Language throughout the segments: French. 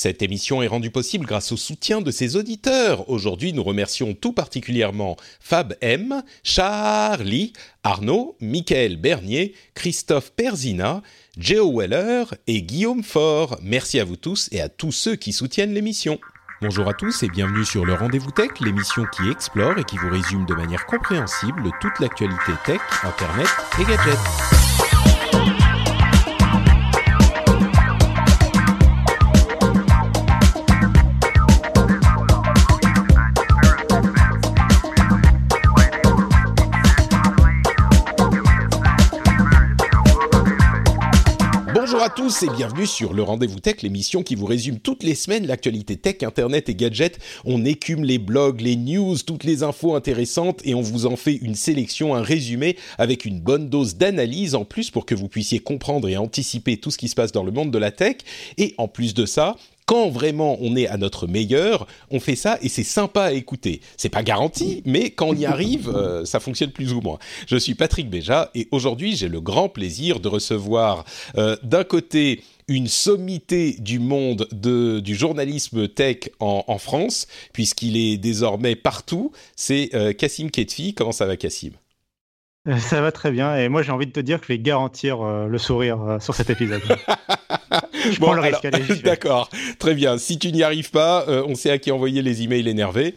Cette émission est rendue possible grâce au soutien de ses auditeurs. Aujourd'hui, nous remercions tout particulièrement Fab M, Charlie, Arnaud, Michael Bernier, Christophe Perzina, Geo Weller et Guillaume Faure. Merci à vous tous et à tous ceux qui soutiennent l'émission. Bonjour à tous et bienvenue sur le Rendez-vous Tech, l'émission qui explore et qui vous résume de manière compréhensible toute l'actualité tech, internet et gadgets. À tous et bienvenue sur le Rendez-vous Tech, l'émission qui vous résume toutes les semaines l'actualité tech, internet et gadgets. On écume les blogs, les news, toutes les infos intéressantes et on vous en fait une sélection, un résumé avec une bonne dose d'analyse en plus pour que vous puissiez comprendre et anticiper tout ce qui se passe dans le monde de la tech. Et en plus de ça, quand vraiment on est à notre meilleur, on fait ça et c'est sympa à écouter. C'est pas garanti, mais quand on y arrive, euh, ça fonctionne plus ou moins. Je suis Patrick Béja et aujourd'hui j'ai le grand plaisir de recevoir euh, d'un côté une sommité du monde de, du journalisme tech en, France, puisqu'il est désormais partout. C'est euh, Cassim Ketfi. Comment ça va, Cassim Euh, Ça va très bien et moi j'ai envie de te dire que je vais garantir euh, le sourire euh, sur cet épisode. je prends le risque. alors. D'accord, très bien. Si tu n'y arrives pas, euh, on sait à qui envoyer les emails énervés.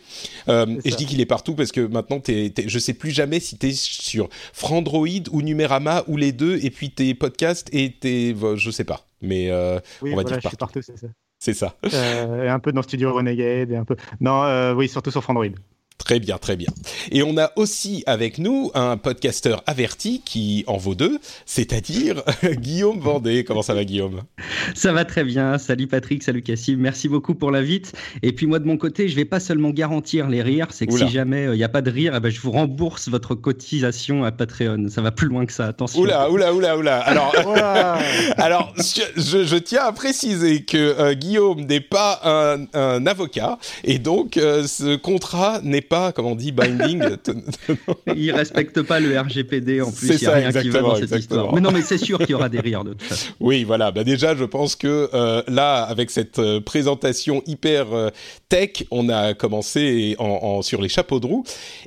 Et je dis qu'il est partout parce que maintenant, t'es, t'es- je sais plus jamais si tu es sur Frandroid ou Numérama ou les deux, et puis tes podcasts et tes... Je sais pas, mais Oui, on va voilà, dire je suis partout. partout, c'est ça. c'est ça. Et un peu dans Studio Renegade et un peu. Non, oui, surtout sur Android. Très bien, très bien. Et on a aussi avec nous un podcasteur averti qui en vaut deux, c'est-à-dire Guillaume Vendée. Comment ça va, Guillaume? Ça va très bien. Salut Patrick, salut Cassim. Merci beaucoup pour l'invite. Et puis moi de mon côté, je vais pas seulement garantir les rires, c'est que Oula. si jamais il n'y a pas de rire, eh ben, je vous rembourse votre cotisation à Patreon. Ça va plus loin que ça. Attention. Oula, oula, oula, oula. Alors. Alors, je, je- je tiens à préciser que euh, Guillaume n'est pas un, un avocat et donc euh, ce contrat n'est pas, comment on dit, binding. Il respecte pas le RGPD en plus. C'est ça, rien qui va exactement, dans cette exactement. histoire. Mais non, mais c'est sûr qu'il y aura des rires de toute façon. oui, voilà. Bah déjà, je pense que euh, là, avec cette euh, présentation hyper euh, tech, on a commencé en, en- sur les chapeaux de roue.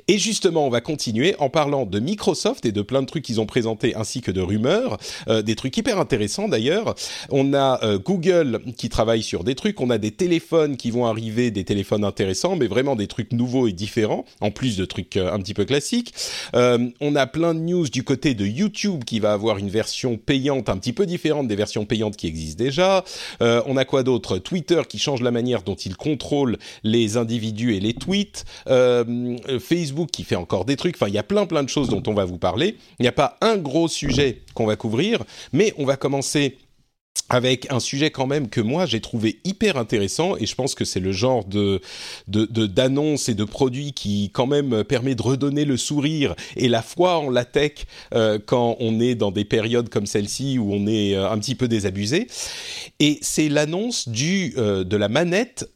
Et justement, on va continuer en parlant de Microsoft et de plein de trucs qu'ils ont présentés ainsi que de rumeurs, euh, des trucs hyper intéressants d'ailleurs. On a Google qui travaille sur des trucs, on a des téléphones qui vont arriver, des téléphones intéressants, mais vraiment des trucs nouveaux et différents, en plus de trucs euh, un petit peu classiques. Euh, on a plein de news du côté de YouTube qui va avoir une version payante un petit peu différente des versions payantes qui existent déjà. Euh, on a quoi d'autre? Twitter qui change la manière dont il contrôle les individus et les tweets. Facebook qui fait encore des trucs. Enfin, il y a plein plein de choses dont on va vous parler. Il n'y a pas un gros sujet qu'on va couvrir, mais on va commencer avec un sujet quand même que moi j'ai trouvé hyper intéressant et je pense que c'est le genre de de- de- d'annonce et de produit qui quand même permet de redonner le sourire et la foi en la tech euh, quand on est dans des périodes comme celle-ci où on est euh, un petit peu désabusé. Et c'est l'annonce du euh, de la manette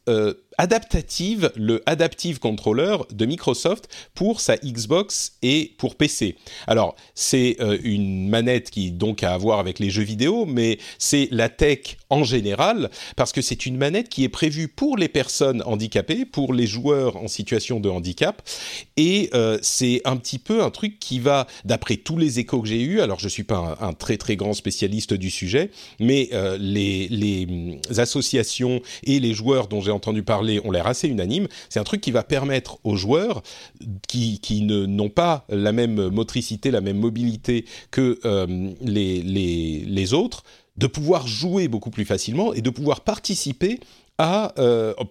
adaptative, le Adaptive Controller de Microsoft pour sa Xbox et pour PC. Alors, c'est euh, une manette qui donc a à voir avec les jeux vidéo, mais c'est la tech en général, parce que c'est une manette qui est prévue pour les personnes handicapées, pour les joueurs en situation de handicap, et euh, c'est un petit peu un truc qui va, d'après tous les échos que j'ai eus, alors je suis pas un, un très très grand spécialiste du sujet, mais euh, les, les hum, associations et les joueurs dont j'ai entendu parler ont l'air assez unanimes. C'est un truc qui va permettre aux joueurs qui, qui ne n'ont pas la même motricité, la même mobilité que euh, les, les, les autres, de pouvoir jouer beaucoup plus facilement et de pouvoir participer à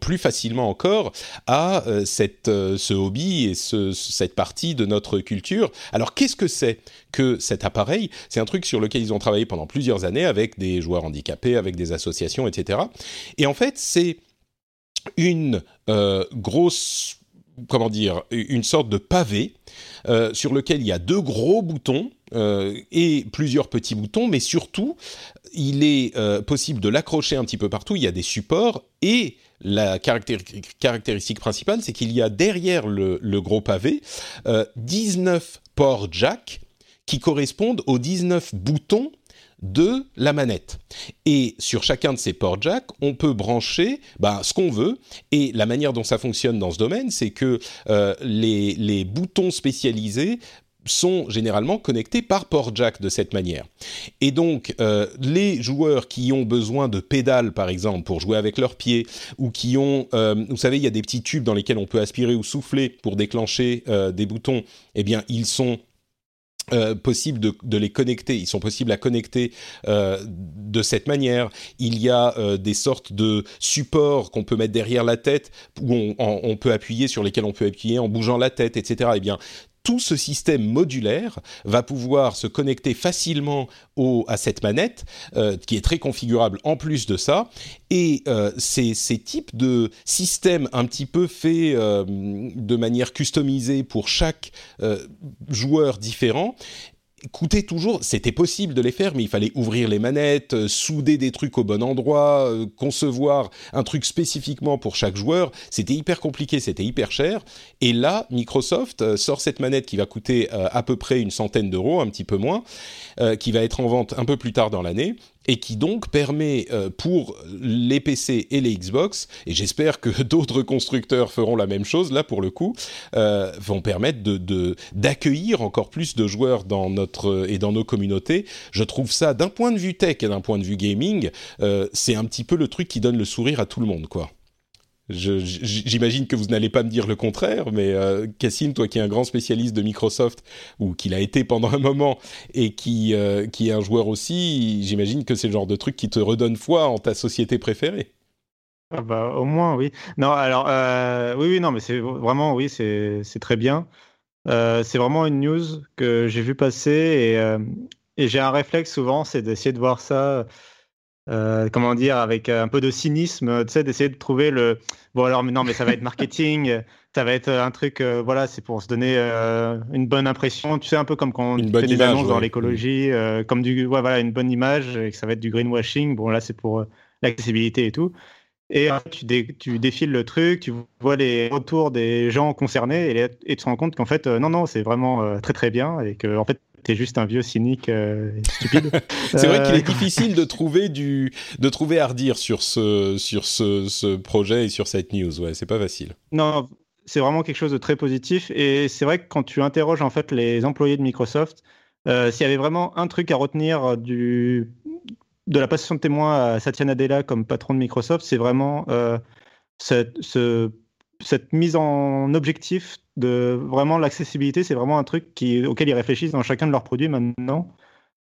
plus facilement encore à cette, ce hobby et ce, cette partie de notre culture. Alors qu'est-ce que c'est que cet appareil? C'est un truc sur lequel ils ont travaillé pendant plusieurs années avec des joueurs handicapés, avec des associations, etc. Et en fait, c'est une grosse comment dire, une sorte de pavé euh, sur lequel il y a deux gros boutons euh, et plusieurs petits boutons, mais surtout, il est euh, possible de l'accrocher un petit peu partout. Il y a des supports et la caractéristique principale, c'est qu'il y a derrière le, le gros pavé 19 ports jack qui correspondent aux 19 boutons de la manette. Et sur chacun de ces ports jack, on peut brancher bah, ce qu'on veut. Et la manière dont ça fonctionne dans ce domaine, c'est que euh, les, boutons spécialisés sont généralement connectés par port jack de cette manière. Et donc, euh, les joueurs qui ont besoin de pédales, par exemple, pour jouer avec leurs pieds, ou qui ont, euh, vous savez, il y a des petits tubes dans lesquels on peut aspirer ou souffler pour déclencher des boutons, eh bien, ils sont euh, possible de, les connecter, ils sont possibles à connecter euh, de cette manière. Il y a euh, des sortes de supports qu'on peut mettre derrière la tête, où on, on, peut appuyer, sur lesquels on peut appuyer en bougeant la tête, etc. Eh bien, tout ce système modulaire va pouvoir se connecter facilement à cette manette, euh, qui est très configurable en plus de ça. Et euh, ces, types de systèmes un petit peu faits euh, de manière customisée pour chaque joueur différent, coûtait toujours, c'était possible de les faire, mais il fallait ouvrir les manettes, euh, souder des trucs au bon endroit, euh, concevoir un truc spécifiquement pour chaque joueur. C'était hyper compliqué, c'était hyper cher. Et là, Microsoft euh, sort cette manette qui va coûter à peu près une centaine d'euros, un petit peu moins, qui va être en vente un peu plus tard dans l'année et qui donc permet euh, pour les PC et les Xbox, et j'espère que d'autres constructeurs feront la même chose là pour le coup, euh, vont permettre de d'accueillir encore plus de joueurs dans notre et dans nos communautés. Je trouve ça d'un point de vue tech et d'un point de vue gaming, euh, c'est un petit peu le truc qui donne le sourire à tout le monde quoi. J'imagine que vous n'allez pas me dire le contraire, mais euh, Cassine, toi qui es un grand spécialiste de Microsoft, ou qui l'a été pendant un moment, et qui, euh, qui est un joueur aussi, j'imagine que c'est le genre de truc qui te redonne foi en ta société préférée. Ah bah, au moins, oui. Non, alors, euh, oui, oui, non, mais c'est vraiment, oui, c'est très bien. c'est vraiment une news que j'ai vu passer, et j'ai un réflexe souvent, c'est d'essayer de voir ça euh, comment dire, avec euh, un peu de cynisme, tu sais, d'essayer de trouver le. Bon, alors, mais non, mais ça va être marketing, ça va être un truc, euh, voilà, c'est pour se donner une bonne impression, tu sais, un peu comme quand on fait des annonces dans l'écologie, comme du, ouais, voilà, une bonne image, et que ça va être du greenwashing. Bon, là, c'est pour l'accessibilité et tout. Et tu, tu, défiles le truc, tu vois les retours des gens concernés et, et tu te rends compte qu'en fait, non, non, c'est vraiment très très bien et que en fait, t'es juste un vieux cynique euh, stupide. c'est vrai qu'il est euh, difficile de trouver du, de trouver à redire sur ce, sur ce, ce projet et sur cette news. Ouais, c'est pas facile. Non, c'est vraiment quelque chose de très positif. Et c'est vrai que quand tu interroges en fait les employés de Microsoft, euh, s'il y avait vraiment un truc à retenir du, de la passation de témoin à Satya Nadella comme patron de Microsoft, c'est vraiment ce cette mise en objectif de vraiment l'accessibilité, c'est vraiment un truc qui, auquel ils réfléchissent dans chacun de leurs produits maintenant.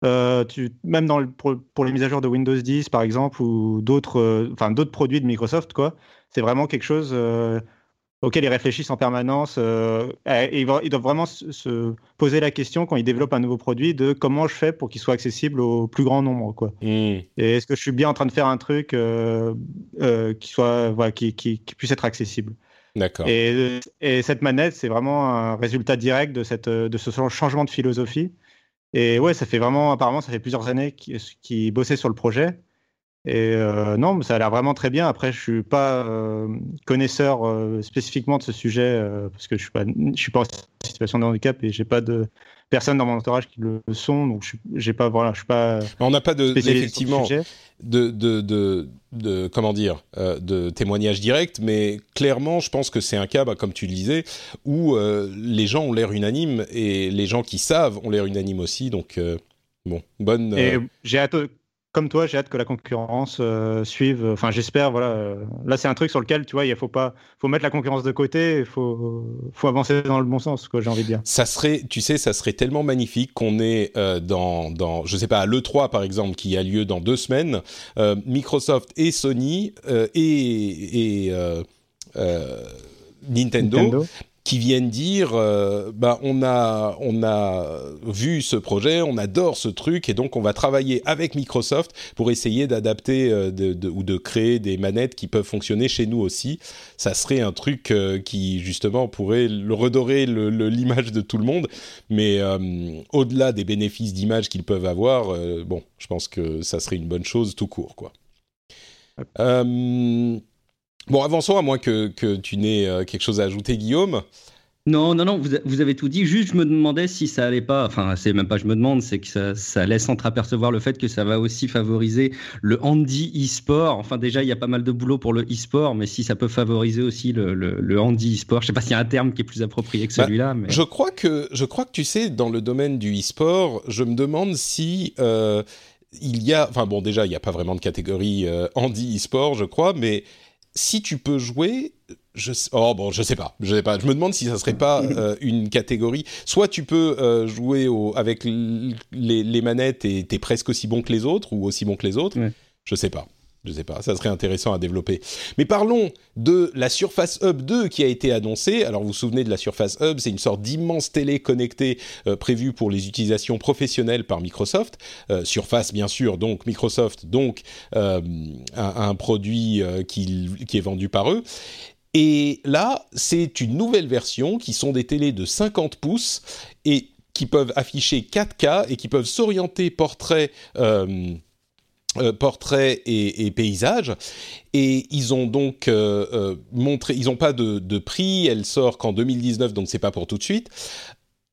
Euh, tu, même dans le, pour, les mises à jour de Windows 10 par exemple ou d'autres euh, d'autres produits de Microsoft quoi c'est vraiment quelque chose euh, auquel ils réfléchissent en permanence et ils, doivent vraiment se, poser la question quand ils développent un nouveau produit de comment je fais pour qu'il soit accessible au plus grand nombre quoi mmh. et est-ce que je suis bien en train de faire un truc qui soit voilà, qui, qui, puisse être accessible? D'accord. Et, cette manette, c'est vraiment un résultat direct de, cette, de ce changement de philosophie. Et ouais, ça fait vraiment, apparemment, ça fait plusieurs années qu'ils qui bossaient sur le projet. Et euh, non, ça a l'air vraiment très bien. Après, je suis pas euh, connaisseur euh, spécifiquement de ce sujet parce que je suis pas, je suis pas en situation de handicap et j'ai pas de personnes dans mon entourage qui le sont, donc j'ai pas, voilà, je suis pas. On n'a pas de effectivement de, de, de, de, comment dire, euh, de témoignage direct, mais clairement, je pense que c'est un cas, bah, comme tu le disais, où euh, les gens ont l'air unanimes et les gens qui savent ont l'air unanimes aussi. Donc euh, bon, bonne. J'ai hâte comme toi, j'ai hâte que la concurrence euh, suive. Enfin, j'espère. Voilà. euh, là, c'est un truc sur lequel, tu vois, il faut pas, faut mettre la concurrence de côté. Il faut, faut avancer dans le bon sens, quoi. J'ai envie de dire. Ça serait, tu sais, ça serait tellement magnifique qu'on ait euh, dans, dans, je sais pas, à l'E3 par exemple, qui a lieu dans deux semaines, euh, Microsoft et Sony et, et Nintendo, Nintendo. Qui viennent dire, euh, bah on a, on a vu ce projet, on adore ce truc et donc on va travailler avec Microsoft pour essayer d'adapter euh, de, de- ou de créer des manettes qui peuvent fonctionner chez nous aussi. Ça serait un truc euh, qui justement pourrait le redorer l'image de tout le monde, mais euh, au-delà des bénéfices d'image qu'ils peuvent avoir, bon, je pense que ça serait une bonne chose tout court, quoi. Bon, avançons, à moins que, que tu n'aies euh, quelque chose à ajouter, Guillaume. Non, non, non, vous, a- vous avez tout dit. Juste, je me demandais si ça allait pas. Enfin, c'est même pas je me demande, c'est que ça, ça laisse entreapercevoir le fait que ça va aussi favoriser le handy e-sport. Enfin, déjà, il y a pas mal de boulot pour le e-sport, mais si ça peut favoriser aussi le, le, le handy e-sport. Je sais pas s'il y a un terme qui est plus approprié que Bah, celui-là, mais. Je crois que, je crois que tu sais, dans le domaine du e-sport, je me demande si euh, il y a, enfin bon, déjà, il n'y a pas vraiment de catégorie euh, handi e-sport, je crois, mais si tu peux jouer, je, sais- oh bon, je sais pas, je sais pas. Je me demande si ça serait pas euh, une catégorie. Soit tu peux euh, jouer au, avec les, les manettes et t'es presque aussi bon que les autres ou aussi bon que les autres. Ouais. Je sais pas. Je sais pas, ça serait intéressant à développer. Mais parlons de la Surface Hub 2 qui a été annoncée. Alors vous vous souvenez de la Surface Hub, c'est une sorte d'immense télé connectée euh, prévue pour les utilisations professionnelles par Microsoft. Euh, Surface bien sûr, donc Microsoft, donc euh, un, produit qui, est vendu par eux. Et là, c'est une nouvelle version qui sont des télés de 50 pouces et qui peuvent afficher 4K et qui peuvent s'orienter portrait, euh, portrait et, et paysage. Et ils ont donc euh, euh, montré, ils n'ont pas de, de prix, elle sort qu'en 2019, donc c'est pas pour tout de suite.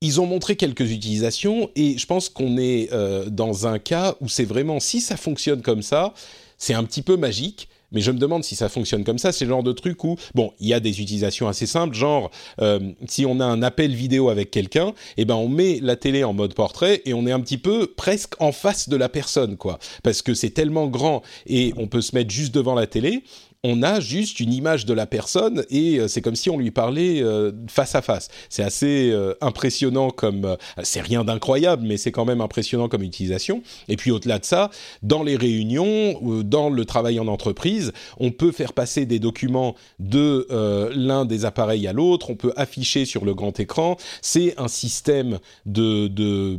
Ils ont montré quelques utilisations et je pense qu'on est dans un cas où c'est vraiment, si ça fonctionne comme ça, c'est un petit peu magique. Mais je me demande si ça fonctionne comme ça. C'est le genre de truc où, bon, il y a des utilisations assez simples, genre euh, si on a un appel vidéo avec quelqu'un, eh ben on met la télé en mode portrait et on est un petit peu presque en face de la personne, quoi, parce que c'est tellement grand et on peut se mettre juste devant la télé. On a juste une image de la personne et euh, c'est comme si on lui parlait euh, face à face. C'est assez euh, impressionnant comme, c'est rien d'incroyable, mais c'est quand même impressionnant comme utilisation. Et puis au-delà de ça, dans les réunions, dans le travail en entreprise, on peut faire passer des documents de l'un des appareils à l'autre, on peut afficher sur le grand écran. C'est un système de, de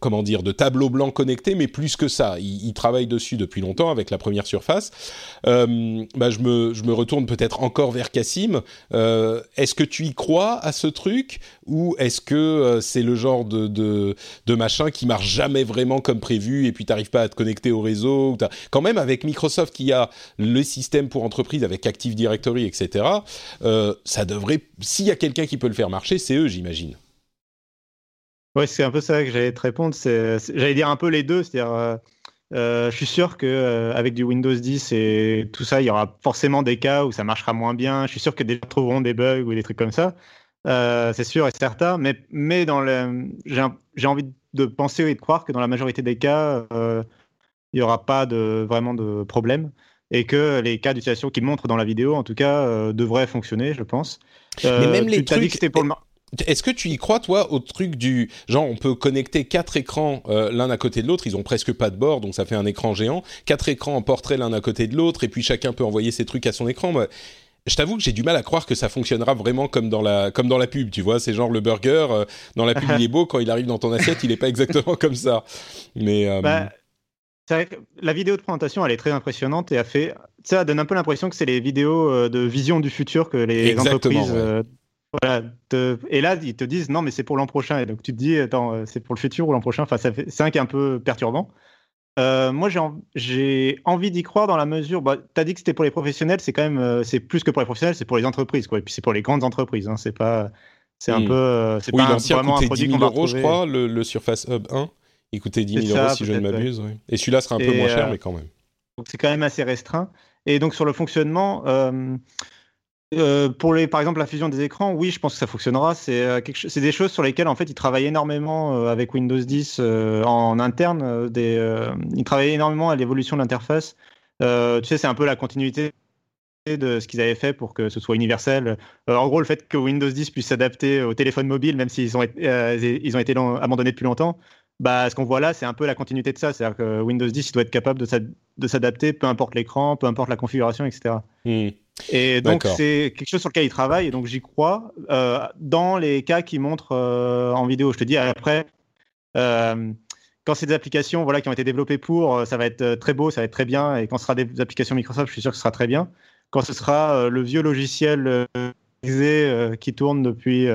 comment dire, de tableau blanc connecté, mais plus que ça. Ils, ils travaillent dessus depuis longtemps avec la première surface. Euh, bah, je, me, je me retourne peut-être encore vers Cassim. Euh, est-ce que tu y crois à ce truc? Ou est-ce que euh, c'est le genre de, de, de machin qui marche jamais vraiment comme prévu et puis t'arrives pas à te connecter au réseau Quand même, avec Microsoft qui a le système pour entreprise avec Active Directory, etc., ça devrait... S'il y a quelqu'un qui peut le faire marcher, c'est eux, j'imagine. Ouais, c'est un peu ça que j'allais te répondre. J'allais dire un peu les deux. C'est-à-dire, euh, euh, je suis sûr que euh, avec du Windows 10 et tout ça, il y aura forcément des cas où ça marchera moins bien. Je suis sûr que des gens trouveront des bugs ou des trucs comme ça. Euh, c'est sûr et certain. Mais, mais dans le, j'ai, envie de penser et de croire que dans la majorité des cas, il n'y aura pas de, vraiment de problème. Et que les cas d'utilisation qu'ils montrent dans la vidéo, en tout cas, euh, devraient fonctionner, je pense. Euh, Mais même tu les t'as dit trucs- que c'était pour le mar- Est-ce que tu y crois, toi, au truc du genre, on peut connecter quatre écrans euh, l'un à côté de l'autre, ils ont presque pas de bord, donc ça fait un écran géant, quatre écrans en portrait l'un à côté de l'autre, et puis chacun peut envoyer ses trucs à son écran. Je t'avoue que j'ai du mal à croire que ça fonctionnera vraiment comme dans la, comme dans la pub, tu vois, c'est genre le burger, euh, dans la pub il est beau, quand il arrive dans ton assiette, il est pas exactement comme ça. Mais euh, Bah, c'est vrai que la vidéo de présentation, elle est très impressionnante et a fait. Ça donne un peu l'impression que c'est les vidéos de vision du futur que les Exactement, entreprises. ouais. Voilà, te- Et là, ils te disent non, mais c'est pour l'an prochain. Et donc tu te dis, attends, euh, c'est pour le futur ou l'an prochain? Enfin, fait... c'est un qui est un peu perturbant. Euh, moi, j'ai en- j'ai envie d'y croire dans la mesure. Bah, tu as dit que c'était pour les professionnels, c'est quand même. euh, c'est plus que pour les professionnels, c'est pour les entreprises. Quoi. Et puis c'est pour les grandes entreprises. Hein. C'est pas. C'est un peu. c'est oui, pas l'ancien vraiment un coûtait produit 10 qu'on 000 va euros, je crois, le, le Surface Hub 1. Il coûtait 10 000 C'est euros si je ne m'abuse. ouais. Et celui-là sera un peu moins cher, euh, mais quand même. Donc c'est quand même assez restreint. Et donc sur le fonctionnement, euh, euh, pour les, par exemple, la fusion des écrans, oui, je pense que ça fonctionnera. C'est euh, des choses sur lesquelles en fait ils travaillent énormément euh, avec Windows 10 en interne. Ils travaillent énormément à l'évolution de l'interface. tu sais, c'est un peu la continuité de ce qu'ils avaient fait pour que ce soit universel. en gros, le fait que Windows 10 puisse s'adapter au téléphone mobile, même s'ils ont, ils ont été abandonnés depuis longtemps, bah, ce qu'on voit là, c'est un peu la continuité de ça. C'est-à-dire que Windows 10 il doit être capable de s'adapter, peu importe l'écran, peu importe la configuration, etc. Et donc, c'est quelque chose sur lequel il travaille, et donc j'y crois. Euh, dans les cas qui montrent euh, en vidéo, je te dis après, euh, quand c'est des applications voilà, qui ont été développées pour, ça va être très beau, ça va être très bien, et quand ce sera des applications Microsoft, je suis sûr que ce sera très bien. Quand ce sera le vieux logiciel euh, qui tourne depuis 30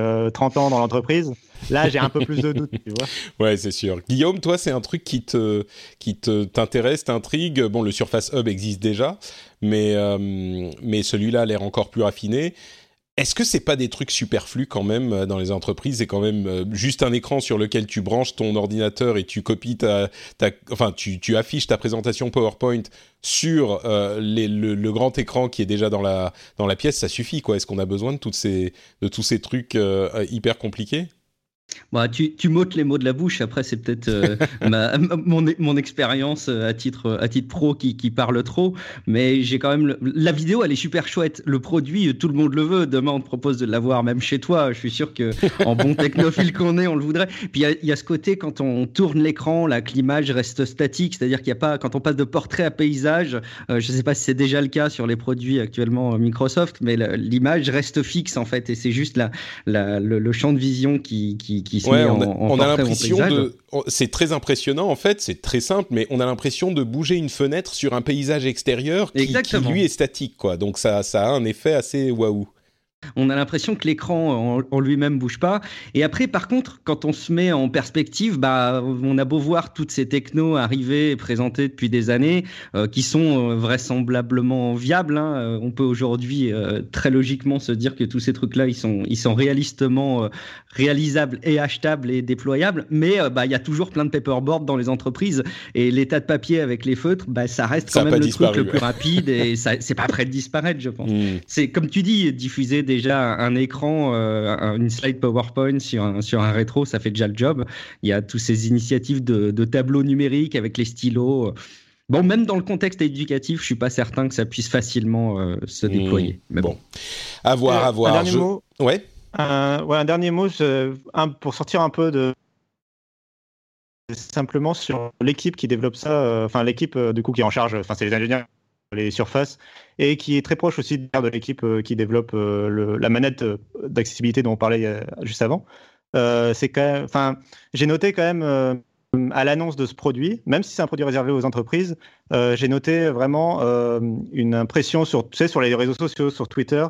euh, ans dans l'entreprise. Là, j'ai un peu plus de doutes, tu vois. Ouais, c'est sûr. Guillaume, toi, c'est un truc qui te qui te t'intéresse, t'intrigue. Bon, le Surface Hub existe déjà, mais euh, mais celui-là a l'air encore plus raffiné. Est-ce que c'est pas des trucs superflus quand même euh, dans les entreprises C'est quand même euh, juste un écran sur lequel tu branches ton ordinateur et tu copies ta, enfin tu, affiches ta présentation PowerPoint sur euh, le, grand écran qui est déjà dans la dans la pièce, ça suffit quoi. Est-ce qu'on a besoin de toutes ces de tous ces trucs hyper compliqués? Bah, tu, tu m'ôtes les mots de la bouche. Après, c'est peut-être euh, mon, mon expérience euh, à titre, à titre pro qui, qui parle trop. Mais j'ai quand même. La vidéo, elle est super chouette. Le produit, tout le monde le veut. Demain, on te propose de l'avoir même chez toi. Je suis sûr que en bon technophile qu'on est, on le voudrait. Puis il y, a ce côté, quand on tourne l'écran, là, que l'image reste statique. C'est-à-dire qu'il n'y a pas. Quand on passe de portrait à paysage, euh, je ne sais pas si c'est déjà le cas sur les produits actuellement Microsoft, mais l'image reste fixe, en fait. Et c'est juste la, la, le, champ de vision qui, qui qui, on a, on a l'impression de. C'est très impressionnant en fait, c'est très simple, mais on a l'impression de bouger une fenêtre sur un paysage extérieur qui, qui, lui est statique, quoi. Donc ça, ça a un effet assez waouh. On a l'impression que l'écran en, lui-même bouge pas. Et après, par contre, quand on se met en perspective, bah, on a beau voir toutes ces technos arriver et présentées depuis des années, euh, qui sont euh, vraisemblablement viables. Hein. Euh, on peut aujourd'hui très logiquement se dire que tous ces trucs-là, ils sont, ils sont réalistement réalisables et achetables et déployables. Mais bah, il y a toujours plein de paperboards dans les entreprises et l'état de papier avec les feutres, bah, ça reste quand même le truc le plus rapide et ça, c'est pas prêt de disparaître, je pense. Hmm. C'est comme tu dis, diffuser des déjà un écran, euh, une slide PowerPoint sur un, sur un rétro, ça fait déjà le job. Il y a toutes ces initiatives de, tableaux numériques avec les stylos. Bon, même dans le contexte éducatif, je suis pas certain que ça puisse facilement euh, se mmh. déployer. Mais bon, à voir, à euh, voir. Un dernier mot. Ouais. un dernier mot pour sortir un peu de simplement sur l'équipe qui développe ça, enfin l'équipe du coup qui est en charge, enfin c'est les ingénieurs les surfaces, et qui est très proche aussi de l'équipe euh, qui développe euh, la manette euh, d'accessibilité dont on parlait juste avant. j'ai noté quand même à l'annonce de ce produit, même si c'est un produit réservé aux entreprises, j'ai noté vraiment une impression sur, tu sais, sur les réseaux sociaux, sur Twitter,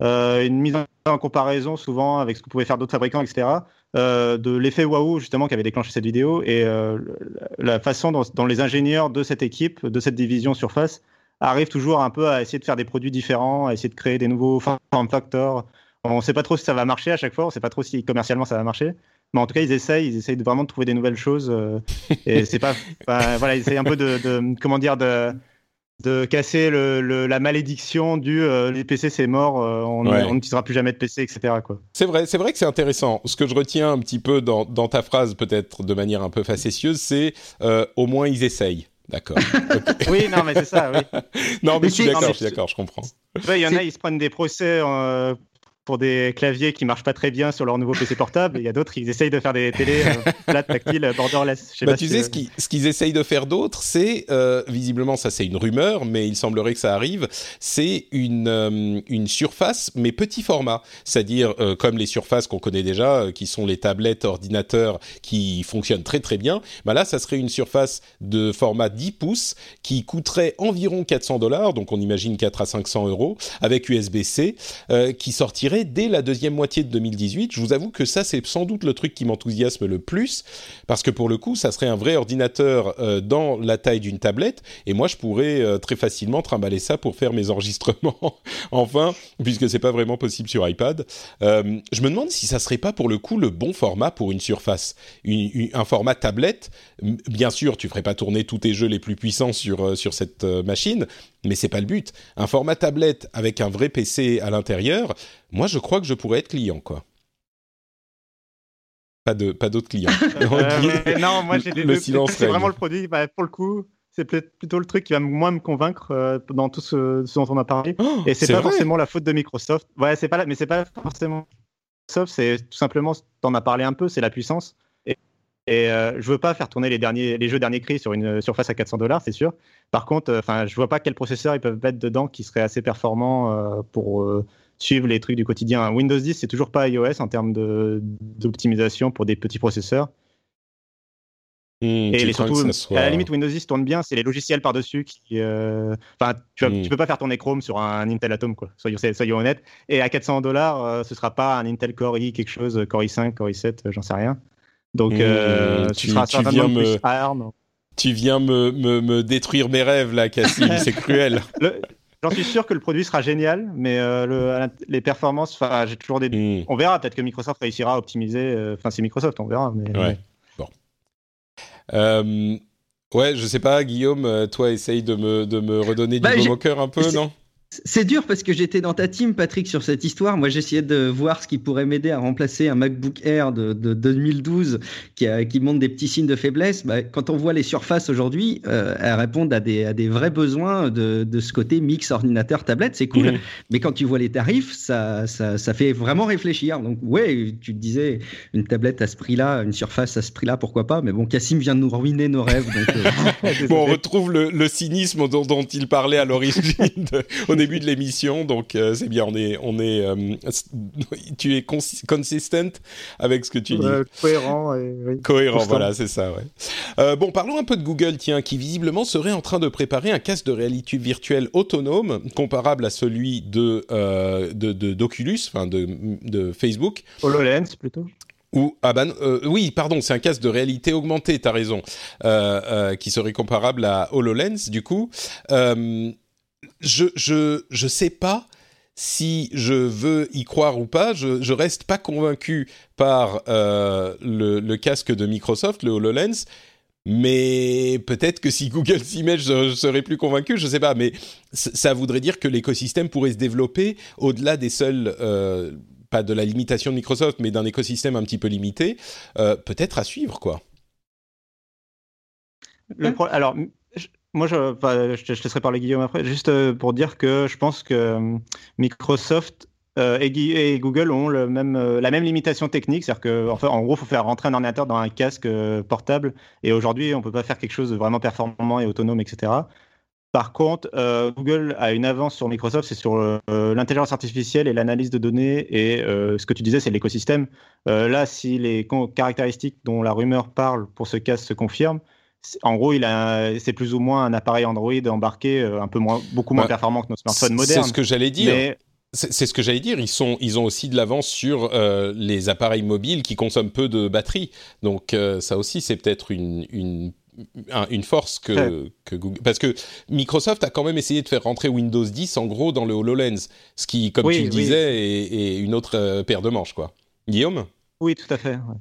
une mise en comparaison souvent avec ce que pouvaient faire d'autres fabricants, etc. de l'effet waouh justement qui avait déclenché cette vidéo et la façon dont, les ingénieurs de cette équipe, de cette division Surface, arrive toujours un peu à essayer de faire des produits différents, à essayer de créer des nouveaux form factors. On ne sait pas trop si ça va marcher à chaque fois, on ne sait pas trop si commercialement ça va marcher. Mais en tout cas, ils essayent, ils essayent vraiment de trouver des nouvelles choses. Euh, et c'est pas, voilà, ils essayent un peu de, comment dire, de, de casser le, la malédiction du euh, les PC c'est mort, euh, on n'utilisera plus jamais de PC, etc. C'est vrai, c'est vrai que c'est intéressant. Ce que je retiens un petit peu dans, dans ta phrase, peut-être de manière un peu facétieuse, c'est au moins ils essayent. D'accord. oui, non, mais c'est ça, oui. non, mais, je suis d'accord, je suis d'accord, je comprends. Il y en a, ils se prennent des procès euh, pour des claviers qui marchent pas très bien sur leur nouveau PC portable. Il y a d'autres, ils essayent de faire des télés euh, plates, tactiles, borderless. Je sais bah, tu sais, ce qu'ils essayent de faire d'autres, c'est, euh, visiblement, ça c'est une rumeur, mais il semblerait que ça arrive, c'est une, euh, une surface, mais petit format. C'est-à-dire, euh, comme les surfaces qu'on connaît déjà, euh, qui sont les tablettes, ordinateurs, qui fonctionnent très très bien, bah là, ça serait une surface de format 10 pouces qui coûterait environ 400 dollars, donc on imagine 4 à 500 euros, avec USB-C, qui sortirait dès la deuxième moitié de 2018. Je vous avoue que ça, c'est sans doute le truc qui m'enthousiasme le plus, parce que pour le coup, ça serait un vrai ordinateur euh, dans la taille d'une tablette, et moi, je pourrais euh, très facilement trimballer ça pour faire mes enregistrements, enfin, puisque c'est pas vraiment possible sur iPad. Euh, je me demande si ça serait pas pour le coup le bon format pour une surface, un format tablette. Bien sûr, tu ferais pas tourner tous tes jeux les plus puissants sur sur cette machine, mais c'est pas le but. Un format tablette avec un vrai PC à l'intérieur, moi je crois que je pourrais être client quoi. Pas de pas d'autres clients. Euh, non, moi j'ai le silence. C'est vraiment le produit. Bah, pour le coup, c'est plutôt le truc qui va moins me convaincre euh, dans tout ce, dont on a parlé. Oh, et c'est pas forcément la faute de Microsoft. Ouais, c'est pas mais c'est pas forcément Microsoft. C'est tout simplement, t'en as parlé un peu, c'est la puissance. Et euh, je veux pas faire tourner les, derniers, les jeux dernier cri sur une surface à 400 dollars, c'est sûr. Par contre, euh, enfin, je vois pas quel processeur ils peuvent mettre dedans qui serait assez performant euh, pour suivre les trucs du quotidien. Windows 10, c'est toujours pas iOS en termes d'optimisation pour des petits processeurs. Hmm, et les surtout, à la limite, Windows 10 tourne bien, c'est les logiciels par-dessus qui. Enfin, tu, tu, peux pas faire tourner Chrome sur un Intel Atom, quoi. Soyons, soyons honnêtes. Et à 400 dollars, ce sera pas un Intel Core i quelque chose, Core i5, Core i7, j'en sais rien. Donc, mmh, euh, tu, viens me, tu viens me, me, détruire mes rêves là, Cassim, c'est cruel. J'en suis sûr que le produit sera génial, mais euh, le, les performances, j'ai toujours des. Mmh. On verra, peut-être que Microsoft réussira à optimiser. Euh, enfin, c'est Microsoft, on verra. Mais, ouais. Bon. ouais, je sais pas, Guillaume, toi, essaye de me, de me redonner du bah, au cœur un peu, non? C'est dur parce que j'étais dans ta team, Patrick, sur cette histoire. Moi, j'essayais de voir ce qui pourrait m'aider à remplacer un MacBook Air de, 2012 qui, qui, montre des petits signes de faiblesse. Bah, quand on voit les surfaces aujourd'hui, euh, elles répondent à des, vrais besoins de, ce côté mix ordinateur tablette. C'est cool. Mmh. Mais quand tu vois les tarifs, ça, fait vraiment réfléchir. Donc, ouais, tu te disais une tablette à ce prix-là, une surface à ce prix-là, pourquoi pas? Mais bon, Cassim vient de nous ruiner nos rêves. Euh, bon, on retrouve le, cynisme dont, il parlait à l'origine. au début de l'émission, donc euh, c'est bien. On est, on est, euh, tu es consistent avec ce que tu dis. cohérent. cohérent, voilà, c'est ça. Ouais. Euh, bon, parlons un peu de Google, tiens, qui visiblement serait en train de préparer un casque de réalité virtuelle autonome comparable à celui de d'Oculus, enfin de, de Facebook. HoloLens plutôt. Ou ah ben oui pardon c'est un casque de réalité augmentée t'as raison qui serait comparable à HoloLens du coup je, je, je sais pas si je veux y croire ou pas. Je, je reste pas convaincu par euh, le, le, casque de Microsoft, le HoloLens. Mais peut-être que si Google s'y met, je, serais plus convaincu, je sais pas. Mais ça voudrait dire que l'écosystème pourrait se développer au-delà des seuls, euh, pas de la limitation de Microsoft, mais d'un écosystème un petit peu limité. Euh, peut-être à suivre, quoi. Alors, moi, je, te, laisserai parler Guillaume après, juste euh, pour dire que je pense que euh, Microsoft euh, et, Google ont la même limitation technique, c'est-à-dire qu'en en gros, il faut faire rentrer un ordinateur dans un casque portable, et aujourd'hui, on ne peut pas faire quelque chose de vraiment performant et autonome, etc. Par contre, Google a une avance sur Microsoft, c'est sur l'intelligence artificielle et l'analyse de données, et ce que tu disais, c'est l'écosystème. là, si les caractéristiques dont la rumeur parle pour ce casque se confirment, en gros, il a, c'est plus ou moins un appareil Android embarqué, euh, un peu moins, beaucoup moins performant que nos smartphones modernes. C'est ce que j'allais dire. C'est ce que j'allais dire. Ils sont, ils ont aussi de l'avance sur euh, les appareils mobiles qui consomment peu de batterie. Donc euh, ça aussi, c'est peut-être une, une, une force que, que, Google. Parce que Microsoft a quand même essayé de faire rentrer Windows 10 en gros dans le Hololens, ce qui, comme tu le disais, est, une autre paire de manches, quoi. Guillaume? Oui, tout à fait. Ouais,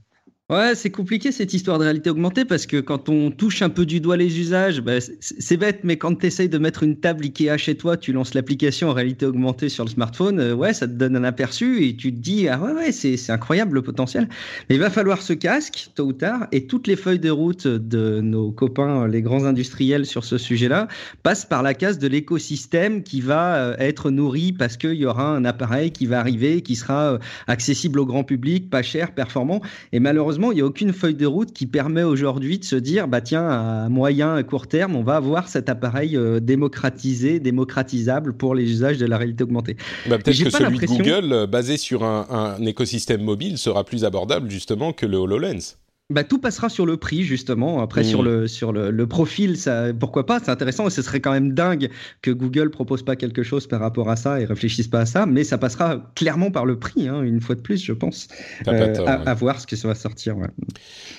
c'est compliqué cette histoire de réalité augmentée parce que quand on touche un peu du doigt les usages, bah, c'est bête, mais quand tu essayes de mettre une table Ikea chez toi, tu lances l'application en réalité augmentée sur le smartphone, euh, ouais, ça te donne un aperçu et tu te dis, ah ouais, ouais, c'est incroyable le potentiel. Mais il va falloir ce casque, tôt ou tard, et toutes les feuilles de route de nos copains, les grands industriels sur ce sujet-là, passent par la case de l'écosystème qui va euh, être nourri parce qu'il y aura un appareil qui va arriver, qui sera euh, accessible au grand public, pas cher, performant, et malheureusement, il n'y a aucune feuille de route qui permet aujourd'hui de se dire, bah tiens, à moyen, à court terme, on va avoir cet appareil euh, démocratisé, démocratisable pour les usages de la réalité augmentée. Bah, Peut-être que celui de Google, euh, basé sur un, écosystème mobile, sera plus abordable justement que le HoloLens. Bah, tout passera sur le prix justement. Après sur le sur le, profil, ça pourquoi pas, c'est intéressant et ce serait quand même dingue que Google propose pas quelque chose par rapport à ça et réfléchisse pas à ça, mais ça passera clairement par le prix, hein, une fois de plus, je pense. Euh, à, voir ce que ça va sortir.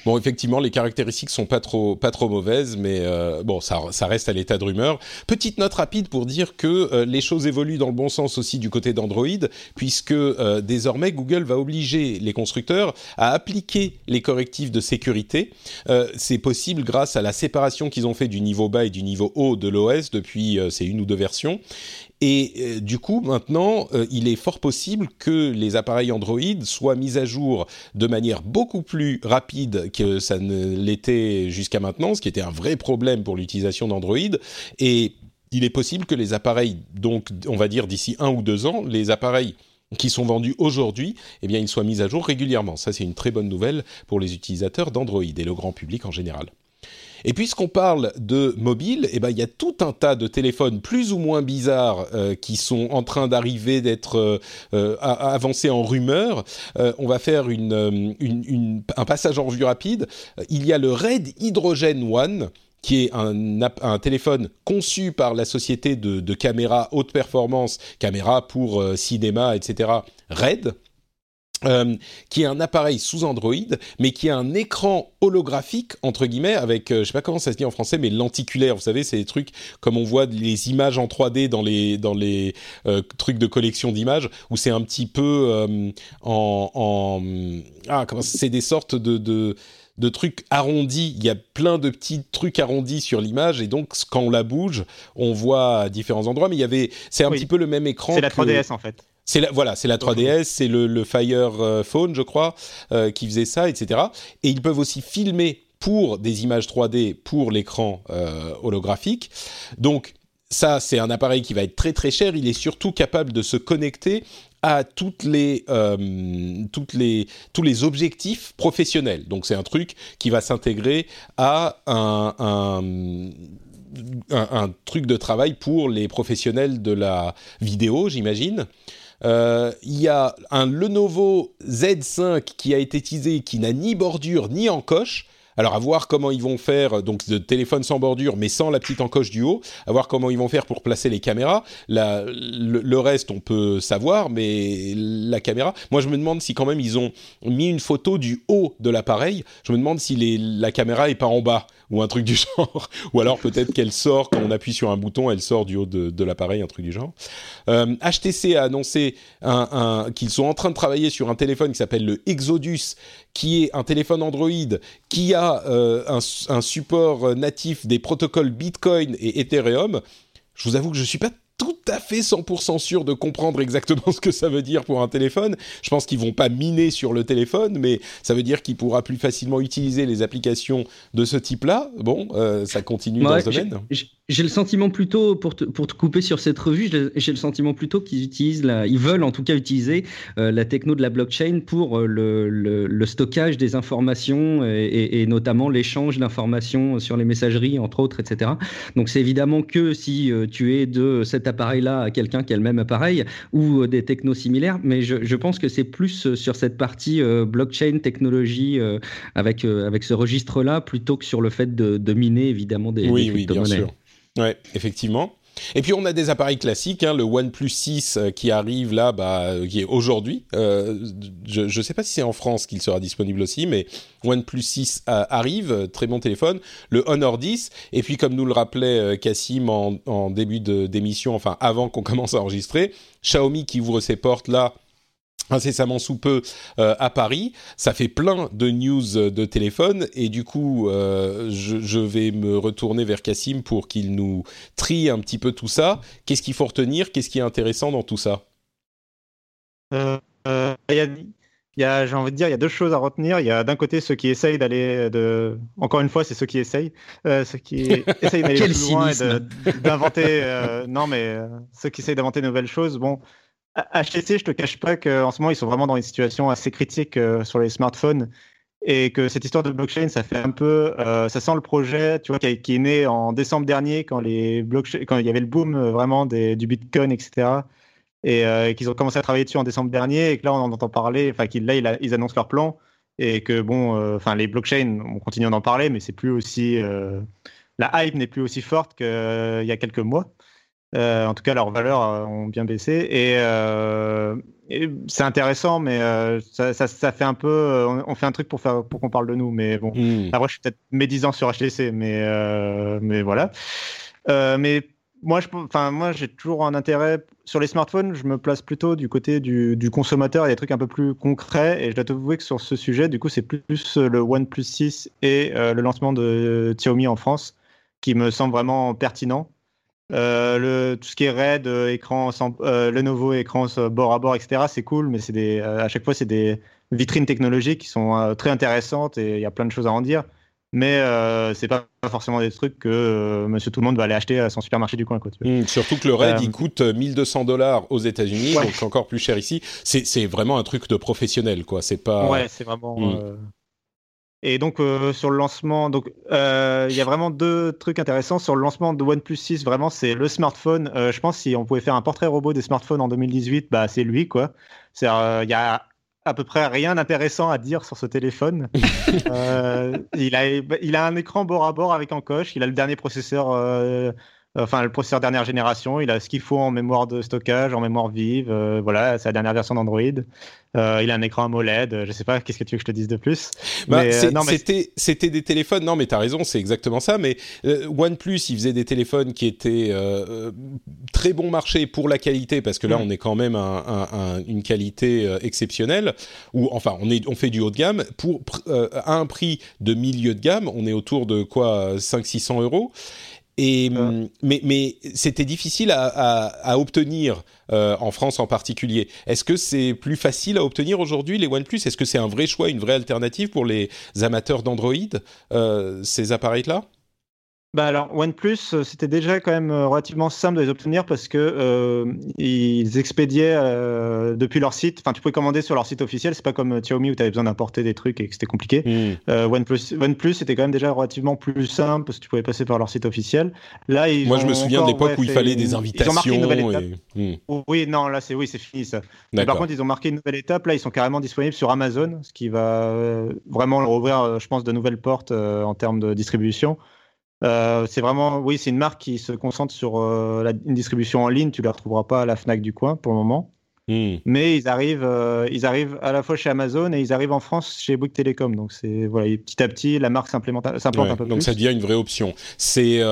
Bon, effectivement, les caractéristiques sont pas trop pas trop mauvaises, mais euh, bon, ça ça reste à l'état de rumeur. Petite note rapide pour dire que euh, les choses évoluent dans le bon sens aussi du côté d'Android, puisque désormais Google va obliger les constructeurs à appliquer les correctifs de sécurité. Euh, c'est possible grâce à la séparation qu'ils ont fait du niveau bas et du niveau haut de l'OS depuis euh, ces une ou deux versions. Et euh, du coup, maintenant, il est fort possible que les appareils Android soient mis à jour de manière beaucoup plus rapide que ça ne l'était jusqu'à maintenant, ce qui était un vrai problème pour l'utilisation d'Android. Et il est possible que les appareils, donc on va dire d'ici un ou deux ans, les appareils qui sont vendus aujourd'hui, eh bien, ils soient mis à jour régulièrement. Ça, c'est une très bonne nouvelle pour les utilisateurs d'Android et le grand public en général. Et puisqu'on parle de mobile, eh ben, il y a tout un tas de téléphones plus ou moins bizarres euh, qui sont en train d'arriver, d'être euh, euh avancés en rumeur. On va faire un passage en vue rapide. Il y a le Red Hydrogen One qui est un, téléphone conçu par la société de, caméras haute performance, caméra pour euh, cinéma, etc., RED, euh, qui est un appareil sous Android, mais qui a un écran holographique entre guillemets avec, euh, je sais pas comment ça se dit en français, mais lenticulaire. Vous savez, c'est des trucs comme on voit les images en 3D dans les dans les trucs de collection d'images, où c'est un petit peu en, ah comment c'est des sortes de de trucs arrondis. Il y a plein de petits trucs arrondis sur l'image et donc quand on la bouge, on voit à différents endroits. Mais il y avait, c'est un petit peu le même écran. C'est la 3DS en fait. C'est la, voilà, c'est la 3DS, c'est le, Fire euh, Phone, je crois, euh, qui faisait ça, etc. Et ils peuvent aussi filmer pour des images 3D pour l'écran euh, holographique. Donc ça, c'est un appareil qui va être très très cher. Il est surtout capable de se connecter à toutes les, euh, toutes les, tous les objectifs professionnels. Donc c'est un truc qui va s'intégrer à un, un, truc de travail pour les professionnels de la vidéo, j'imagine. Euh, il y a un Lenovo Z5 qui a été teasé, qui n'a ni bordure ni encoche. Alors à voir comment ils vont faire, donc de téléphone sans bordure, mais sans la petite encoche du haut, à voir comment ils vont faire pour placer les caméras. Le, reste, on peut savoir, mais la caméra, moi je me demande si quand même ils ont mis une photo du haut de l'appareil. Je me demande si la caméra est pas en bas ou un truc du genre, ou alors peut-être qu'elle sort quand on appuie sur un bouton, elle sort du haut de, l'appareil, un truc du genre. HTC euh, a annoncé qu'ils sont en train de travailler sur un téléphone qui s'appelle le Exodus, qui est un téléphone Android qui a euh, un, un, support natif des protocoles Bitcoin et Ethereum. Je vous avoue que je suis pas tout à fait 100% sûr de comprendre exactement ce que ça veut dire pour un téléphone. Je pense qu'ils vont pas miner sur le téléphone, mais ça veut dire qu'il pourra plus facilement utiliser les applications de ce type-là. Bon, euh, ça continue dans ce domaine. J'ai le sentiment plutôt, pour te, pour te couper sur cette revue, j'ai le sentiment plutôt qu'ils utilisent, la, ils veulent en tout cas utiliser euh, la techno de la blockchain pour euh, le, le, stockage des informations et, et, notamment l'échange d'informations sur les messageries, entre autres, etc. Donc c'est évidemment que si tu es de cet appareil-là à quelqu'un qui a le même appareil ou des technos similaires, mais je, je pense que c'est plus sur cette partie blockchain, technologie, avec, avec ce registre-là, plutôt que sur le fait de, de miner évidemment des, oui, des crypto-monnaies. Oui, bien sûr. Ouais, effectivement. Et puis on a des appareils classiques, hein, le OnePlus 6 euh, qui arrive là, bah, euh, qui est aujourd'hui. Euh, je ne sais pas si c'est en France qu'il sera disponible aussi, mais OnePlus 6 arrive, très bon téléphone. Le Honor 10, et puis comme nous le rappelait Cassim en, en début d'émission, enfin avant qu'on commence à enregistrer, Xiaomi qui ouvre ses portes là incessamment sous peu euh, à Paris. Ça fait plein de news euh, de téléphone et du coup, euh, je, vais me retourner vers Cassim pour qu'il nous trie un petit peu tout ça. Qu'est-ce qu'il faut retenir? Qu'est-ce qui est intéressant dans tout ça? Il y a, j'ai envie de dire, il y a deux choses à retenir. Il y a d'un côté ceux qui essayent d'aller de, encore une fois, c'est ceux qui essayent, ceux qui essayent d'aller plus loin et d'inventer. non, mais ceux qui essayent d'inventer de nouvelles choses. Bon, HTC, je te cache pas qu'en ce moment, ils sont vraiment dans une situation assez critique euh, sur les smartphones et que cette histoire de blockchain, ça fait un peu, euh, ça sent le projet, tu vois, qui, est né en décembre dernier quand les quand il y avait le boom euh, vraiment du Bitcoin, etc. Et qu'ils ont commencé à travailler dessus en décembre dernier et que là, on en entend parler, enfin, qu'ils là, ils, annoncent leur plan. et que bon, enfin les blockchains, on continue d'en parler, mais c'est plus aussi la hype n'est plus aussi forte qu'il y a quelques mois. Euh, en tout cas, leurs valeurs euh, ont bien baissé. Et, euh, c'est intéressant, mais ça, fait un peu. On, fait un truc pour, faire, pour qu'on parle de nous. Mais bon, hmm. après, je suis peut-être médisant sur HTC, mais, mais voilà. mais moi, je, enfin, moi, j'ai toujours un intérêt sur les smartphones. Je me place plutôt du côté du, du consommateur. Il y a des trucs un peu plus concrets. Et je dois t'avouer que sur ce sujet, du coup, c'est plus le OnePlus 6 et le lancement de Xiaomi en France qui me semble vraiment pertinent. Euh, le, tout ce qui est RAID, euh, écran, sans, euh, Lenovo, écran bord à bord, etc., c'est cool, mais c'est des, à chaque fois, c'est des vitrines technologiques qui sont très intéressantes et il y a plein de choses à en dire. Mais c'est pas forcément des trucs que Monsieur Tout le Monde va aller acheter à son supermarché du coin. Quoi, mmh, surtout que le RAID, il coûte 1200 dollars aux États-Unis, donc encore plus cher ici. C'est vraiment un truc de professionnel, quoi. C'est pas. Ouais, c'est vraiment. Mmh. Et donc euh, sur le lancement, donc euh, il y a vraiment deux trucs intéressants sur le lancement de OnePlus 6. Vraiment, c'est le smartphone. Euh, je pense si on pouvait faire un portrait robot des smartphones en 2018, bah c'est lui quoi. C'est il y a à peu près rien d'intéressant à dire sur ce téléphone. il a il a un écran bord à bord avec encoche. Il a le dernier processeur enfin le processeur dernière génération, il a ce qu'il faut en mémoire de stockage, en mémoire vive, euh, voilà, c'est la dernière version d'Android. Euh, il a un écran AMOLED, je sais pas, qu'est-ce que tu veux que je te dise de plus? Bah, euh, c'était, des téléphones, non mais tu as raison, c'est exactement ça, mais OnePlus, il faisait des téléphones qui étaient très bon marché pour la qualité, parce que là mm. on est quand même à une qualité exceptionnelle, ou enfin on, est, on fait du haut de gamme, pour, à un prix de milieu de gamme, on est autour de quoi 500-600 euros. Et, hum, mais, mais c'était difficile à, à, obtenir euh, en France en particulier. Est-ce que c'est plus facile à obtenir aujourd'hui les OnePlus? Est-ce que c'est un vrai choix, une vraie alternative pour les amateurs d'Android, euh, ces appareils-là? Bah alors OnePlus, euh, c'était déjà quand même euh, relativement simple de les obtenir parce que euh, ils expédiaient depuis leur site. Enfin, tu pouvais commander sur leur site officiel. C'est pas comme Xiaomi où tu avais besoin d'importer des trucs et que c'était compliqué. Hmm. OnePlus, OnePlus, c'était quand même déjà relativement plus simple parce que tu pouvais passer par leur site officiel. Là, ils moi, je me souviens de l'époque où il fallait des invitations. Ils ont marqué une nouvelle étape. Hmm. Oui, non, là, c'est oui, c'est fini ça. par contre, ils ont marqué une nouvelle étape. Là, ils sont carrément disponibles sur Amazon, ce qui va vraiment leur ouvrir, je pense, de nouvelles portes en termes de distribution. Euh, c'est vraiment, oui, c'est une marque qui se concentre sur euh, la, une distribution en ligne. Tu ne la retrouveras pas à la Fnac du coin pour le moment. Hmm. Mais ils arrivent, euh, ils arrivent à la fois chez Amazon et ils arrivent en France chez Bouygues Telecom. Donc c'est voilà, petit à petit, la marque s'implante un peu donc ça devient une vraie option. C'est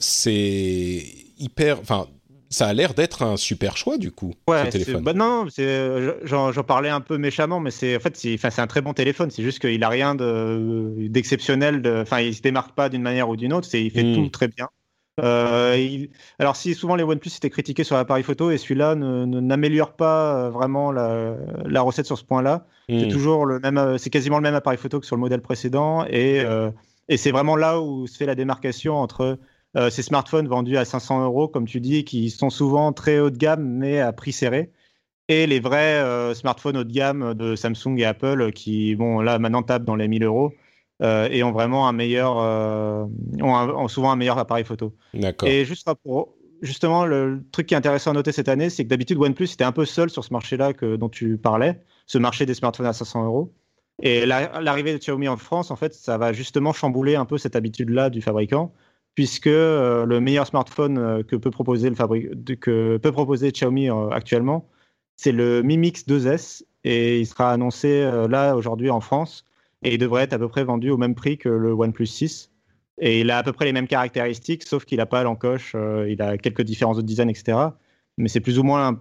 c'est hyper, enfin ça a l'air d'être un super choix du coup. Ouais, ce téléphone. Bah non, j'en parlais un peu méchamment, mais c'est en fait c'est un très bon téléphone. C'est juste qu'il a rien d'exceptionnel. De, enfin, il se démarque pas d'une manière ou d'une autre. Il fait hmm. tout très bien. Euh, alors si souvent les OnePlus étaient critiqués sur l'appareil photo et celui-là n'améliore pas euh, vraiment la, la, recette sur ce point-là. C'est hmm. toujours le même, euh, c'est quasiment le même appareil photo que sur le modèle précédent et, et c'est vraiment là où se fait la démarcation entre euh, ces smartphones vendus à 500 euros, comme tu dis, qui sont souvent très haut de gamme, mais à prix serré. Et les vrais euh, smartphones haut de gamme de Samsung et Apple, qui, bon, là, maintenant tapent dans les 1000 euros. Euh, et ont vraiment un meilleur, ont, souvent un meilleur appareil photo. D'accord. Et juste pour, justement, le truc qui est intéressant à noter cette année, c'est que d'habitude OnePlus était un peu seul sur ce marché-là que dont tu parlais, ce marché des smartphones à 500 euros. Et l'arrivée de Xiaomi en France, en fait, ça va justement chambouler un peu cette habitude-là du fabricant puisque euh, le meilleur smartphone euh, que peut proposer, le que peut proposer Xiaomi euh, actuellement, c'est le Mi Mix 2S et il sera annoncé là aujourd'hui en France et il devrait être à peu près vendu au même prix que le OnePlus 6. Et il a à peu près les mêmes caractéristiques, sauf qu'il n'a pas l'encoche, il a quelques différences de design, etc. Mais c'est plus ou moins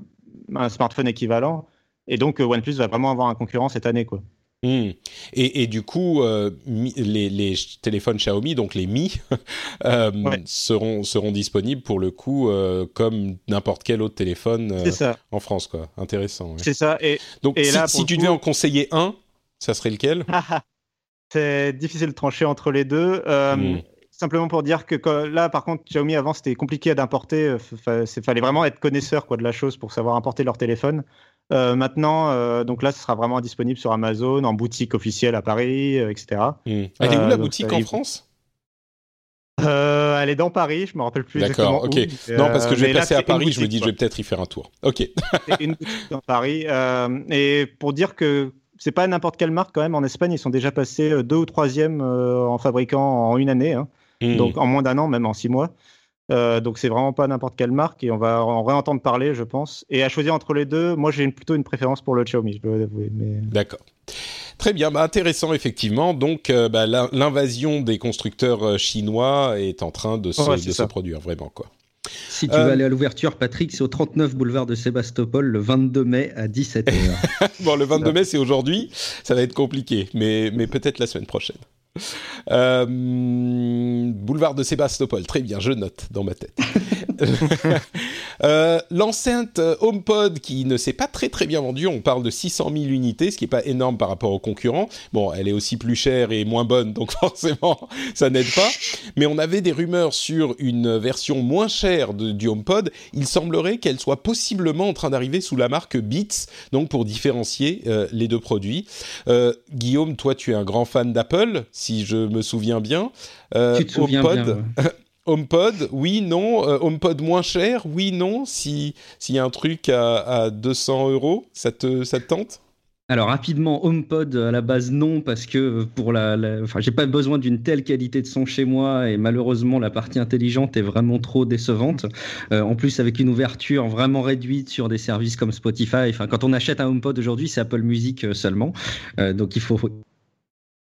un, smartphone équivalent. Et donc OnePlus va vraiment avoir un concurrent cette année. quoi. Hmm. Et, du coup, euh, les, téléphones Xiaomi, donc les Mi, euh, seront, seront disponibles pour le coup euh, comme n'importe quel autre téléphone en France. Quoi. Intéressant. C'est ça. Et, donc, si, tu devais en conseiller un, ça serait lequel? C'est difficile de trancher entre les deux. Hmm. Simplement pour dire que là, par contre, Xiaomi avant, c'était compliqué d'importer. Il fallait vraiment être connaisseur quoi, de la chose pour savoir importer leur téléphone. Euh, maintenant, euh, donc là, ce sera vraiment disponible sur Amazon, en boutique officielle à Paris, euh, etc. Hmm. Elle est où la boutique en France? Elle est dans Paris, je me rappelle plus exactement. D'accord, ok. non, parce que je vais passer à Paris, je me dis, je vais peut-être y faire un tour. Ok. une boutique dans Paris. et pour dire que c'est pas n'importe quelle marque quand même. En Espagne, ils sont déjà passés deux ou troisième en fabriquant en une année, hein. mmh. donc en moins d'un an, même en six mois. Donc c'est vraiment pas n'importe quelle marque et on va en réentendre parler, je pense. Et à choisir entre les deux, moi j'ai plutôt une préférence pour le Xiaomi, je dois avouer. Mais... D'accord. Très bien, bah, intéressant effectivement. Donc bah, l'invasion des constructeurs chinois est en train de se, de se produire vraiment quoi. Si tu veux aller à l'ouverture, Patrick, c'est au 39 boulevard de Sébastopol le 22 mai à 17h. bon, le 22 mai, c'est aujourd'hui. Ça va être compliqué, mais, mais peut-être la semaine prochaine. Euh, boulevard de Sébastopol, très bien, je note dans ma tête. euh, L'enceinte HomePod qui ne s'est pas très très bien vendue, on parle de 600 000 unités, ce qui n'est pas énorme par rapport aux concurrents. Bon, elle est aussi plus chère et moins bonne, donc forcément ça n'aide pas. Mais on avait des rumeurs sur une version moins chère de, du HomePod. Il semblerait qu'elle soit possiblement en train d'arriver sous la marque Beats, donc pour différencier euh, les deux produits. Euh, Guillaume, toi tu es un grand fan d'Apple si je me souviens bien. Euh, tu te souviens HomePod, HomePod, oui, non. Euh, HomePod moins cher, oui, non. S'il y a un truc à, à 200 euros, ça te, ça te tente? Alors rapidement, HomePod à la base non parce que pour la, enfin j'ai pas besoin d'une telle qualité de son chez moi et malheureusement la partie intelligente est vraiment trop décevante. Euh, en plus avec une ouverture vraiment réduite sur des services comme Spotify. Enfin quand on achète un HomePod aujourd'hui c'est Apple Music seulement, euh, donc il faut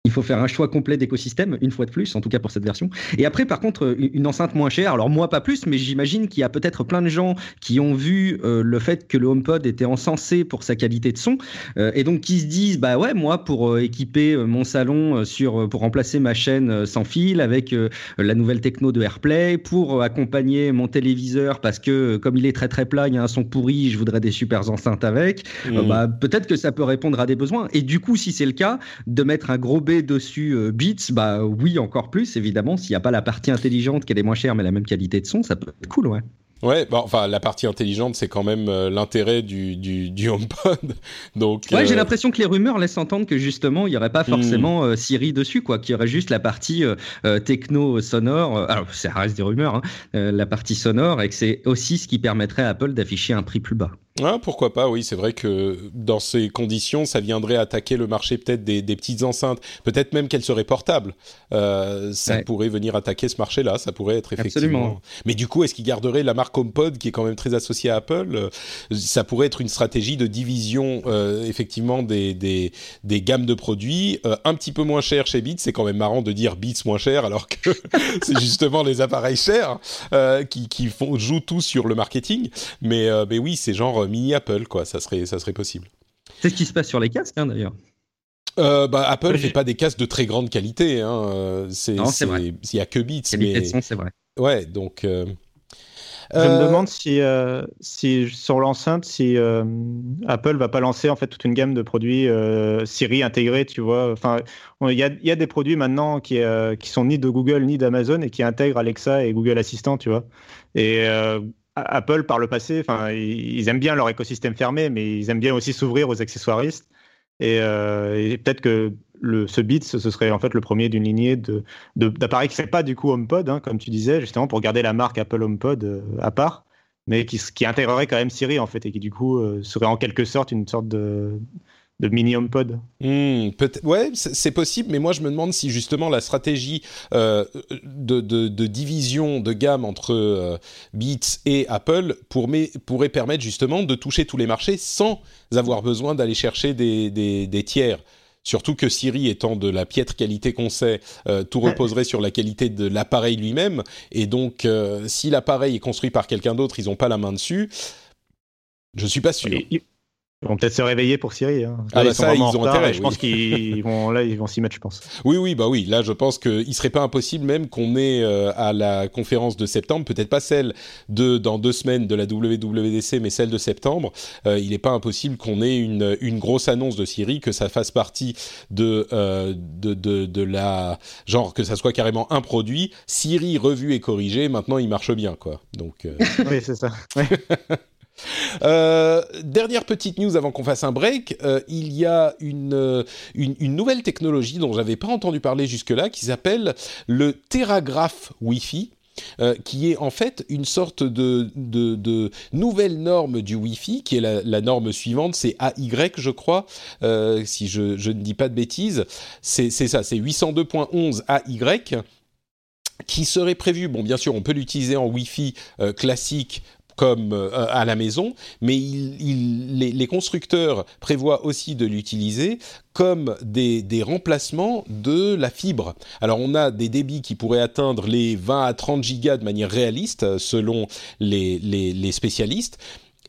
il faut faire un choix complet d'écosystème, une fois de plus, en tout cas pour cette version. Et après, par contre, une enceinte moins chère. Alors moi, pas plus, mais j'imagine qu'il y a peut-être plein de gens qui ont vu euh, le fait que le HomePod était encensé pour sa qualité de son, euh, et donc qui se disent, bah ouais, moi, pour euh, équiper mon salon sur, pour remplacer ma chaîne sans fil avec la nouvelle techno de AirPlay, pour accompagner mon téléviseur parce que comme il est très très plat, il y a un son pourri, je voudrais des super enceintes avec. Mmh. bah peut-être que ça peut répondre à des besoins. Et du coup, si c'est le cas, de mettre un gros dessus euh, Beats, bah oui, encore plus, évidemment. S'il n'y a pas la partie intelligente qui est moins chère mais la même qualité de son, ça peut être cool, ouais. Ouais, bah, enfin la partie intelligente, c'est quand même euh, l'intérêt du, du, du, HomePod. Donc. Ouais, j'ai euh, l'impression que les rumeurs laissent entendre que justement il n'y aurait pas hmm. forcément Siri dessus, quoi, qu'il y aurait juste la partie techno sonore. alors ça reste des rumeurs, hein, la partie sonore, et que c'est aussi ce qui permettrait à Apple d'afficher un prix plus bas. Ah, pourquoi pas, oui, c'est vrai que dans ces conditions, ça viendrait attaquer le marché peut-être des, des, petites enceintes, peut-être même qu'elles seraient portables. Euh, ça pourrait venir attaquer ce marché-là, ça pourrait être effectivement. Absolument. Mais du coup, est-ce qu'ils garderaient la marque HomePod qui est quand même très associée à Apple? Ça pourrait être une stratégie de division euh, effectivement des, des, des, gammes de produits euh, un petit peu moins cher chez Beats. C'est quand même marrant de dire Beats moins cher alors que c'est justement les appareils chers qui, qui font, jouent tous sur le marketing. Mais, mais oui, c'est genre mini Apple, quoi. Ça serait, ça serait possible. C'est ce qui se passe sur les casques, hein, d'ailleurs. Euh, bah, Apple fait pas des casques de très grande qualité. Hein. C'est, il y a que Beats. Mais... c'est vrai. Ouais, donc. Euh... Je me euh, demande si, euh, si sur l'enceinte, si euh, Apple va pas lancer en fait toute une gamme de produits Siri intégrés, tu vois. Enfin, il y a, y a, des produits maintenant qui, qui sont ni de Google ni d'Amazon et qui intègrent Alexa et Google Assistant, tu vois. Et Apple, par le passé, ils aiment bien leur écosystème fermé, mais ils aiment bien aussi s'ouvrir aux accessoiristes. Et, euh, peut-être que le, ce Beats, ce serait en fait le premier d'une lignée de, d'appareils qui ne pas du coup HomePod, hein, comme tu disais, justement pour garder la marque Apple HomePod euh, à part, mais qui, qui intégrerait quand même Siri en fait, et qui du coup euh, serait en quelque sorte une sorte de, de mini HomePod. Mmh, ouais, c'est possible, mais moi je me demande si justement la stratégie euh, de, de, de, division de gamme entre euh, Beats et Apple pour, pourrait permettre justement de toucher tous les marchés sans avoir besoin d'aller chercher des, des, des, tiers. Surtout que Siri étant de la piètre qualité qu'on sait, euh, tout reposerait sur la qualité de l'appareil lui-même. Et donc, euh, si l'appareil est construit par quelqu'un d'autre, ils n'ont pas la main dessus. Je suis pas sûr. Ils vont peut-être se réveiller pour Siri. Hein. Ah, bah ça, ils ont intérêt. Je pense qu'ils vont là, ils vont s'y mettre, je pense. Oui, oui, bah oui. Là, je pense qu'il serait pas impossible même qu'on ait euh, à la conférence de septembre, peut-être pas celle de dans deux semaines de la WWDC, mais celle de septembre. Euh, il n'est pas impossible qu'on ait une, une grosse annonce de Siri, que ça fasse partie de, euh, de, de, de la genre que ça soit carrément un produit. Siri revu et corrigé. Maintenant, il marche bien, quoi. Donc. Euh, oui, c'est ça. Euh, dernière petite news avant qu'on fasse un break, euh, il y a une, euh, une, une nouvelle technologie dont j'avais pas entendu parler jusque-là qui s'appelle le Teragraph Wi-Fi. qui est en fait une sorte de, de, nouvelle norme du Wi-Fi, qui est la, norme suivante, c'est AY, je crois, si je, ne dis pas de bêtises. C'est ça, c'est 802.11 AY qui serait prévu, bon bien sûr on peut l'utiliser en Wi-Fi classique comme euh, à la maison, mais les, constructeurs prévoient aussi de l'utiliser comme des, remplacements de la fibre. Alors on a des débits qui pourraient atteindre les 20 à 30 gigas de manière réaliste selon les spécialistes,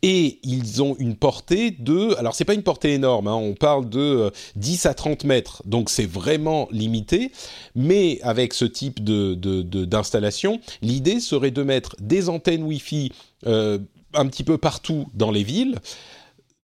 et ils ont une portée de, alors c'est pas une portée énorme, hein, on parle de 10 euh, à 30 mètres, donc c'est vraiment limité, mais avec ce type de, d'installation, l'idée serait de mettre des antennes Wi-Fi euh, un petit peu partout dans les villes,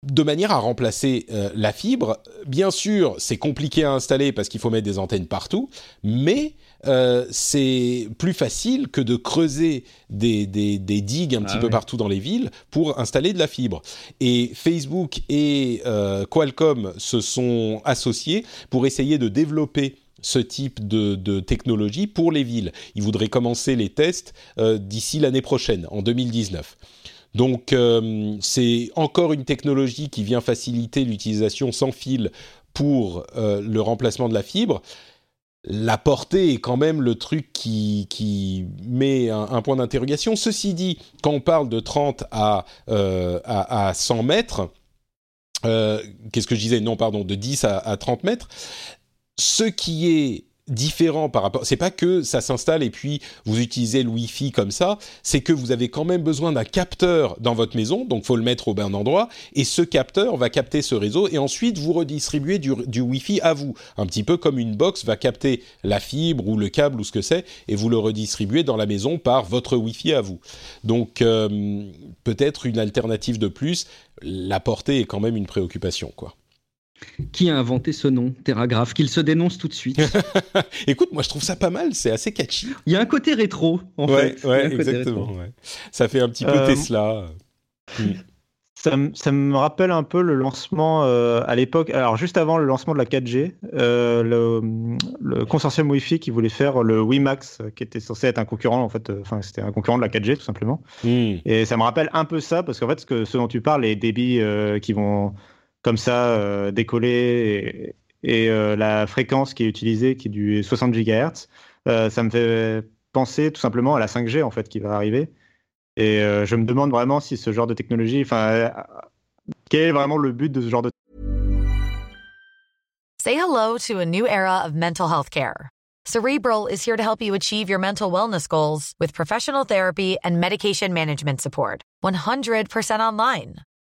de manière à remplacer euh, la fibre. Bien sûr, c'est compliqué à installer parce qu'il faut mettre des antennes partout, mais euh, c'est plus facile que de creuser des, digues un petit ah peu partout dans les villes pour installer de la fibre. Et Facebook et euh, Qualcomm se sont associés pour essayer de développer ce type de, technologie pour les villes. Ils voudraient commencer les tests euh, d'ici l'année prochaine, en 2019. Donc c'est encore une technologie qui vient faciliter l'utilisation sans fil pour le remplacement de la fibre la portée est quand même le truc qui, met un, point d'interrogation. Ceci dit, quand on parle de 30 à, euh, à, 100 mètres, euh, qu'est-ce que je disais? Non, pardon, de 10 à, à 30 mètres, ce qui est différent par rapport. C'est pas que ça s'installe et puis vous utilisez le Wi-Fi comme ça. C'est que vous avez quand même besoin d'un capteur dans votre maison, donc faut le mettre au bon endroit. Et ce capteur va capter ce réseau et ensuite vous redistribuez du, Wi-Fi à vous, un petit peu comme une box va capter la fibre ou le câble ou ce que c'est et vous le redistribuez dans la maison par votre Wi-Fi à vous. Donc euh, peut-être une alternative de plus. La portée est quand même une préoccupation, quoi. Qui a inventé ce nom, Terragraph Qu'il se dénonce tout de suite. Écoute, moi je trouve ça pas mal, c'est assez catchy. Il y a un côté rétro, en fait. Ouais, exactement. Ça fait un petit peu euh, Tesla. Ça, ça, me rappelle un peu le lancement euh, à l'époque, alors juste avant le lancement de la 4G, euh, le, consortium Wi-Fi qui voulait faire le WiMAX, qui était censé être un concurrent, en fait, enfin c'était un concurrent de la 4G tout simplement. Hmm. Et ça me rappelle un peu ça, parce qu'en fait, ce, que, ce dont tu parles, les débits qui vont comme ça euh, décoller et, euh, la fréquence qui est utilisée, qui est du 60 GHz, euh, ça me fait penser tout simplement à la 5G en fait qui va arriver. Et je me demande vraiment si ce genre de technologie, enfin, quel est vraiment le but de ce genre de Say hello to a new era of mental health care. Cerebral is here to help you achieve your mental wellness goals with professional therapy and medication management support. 100% online.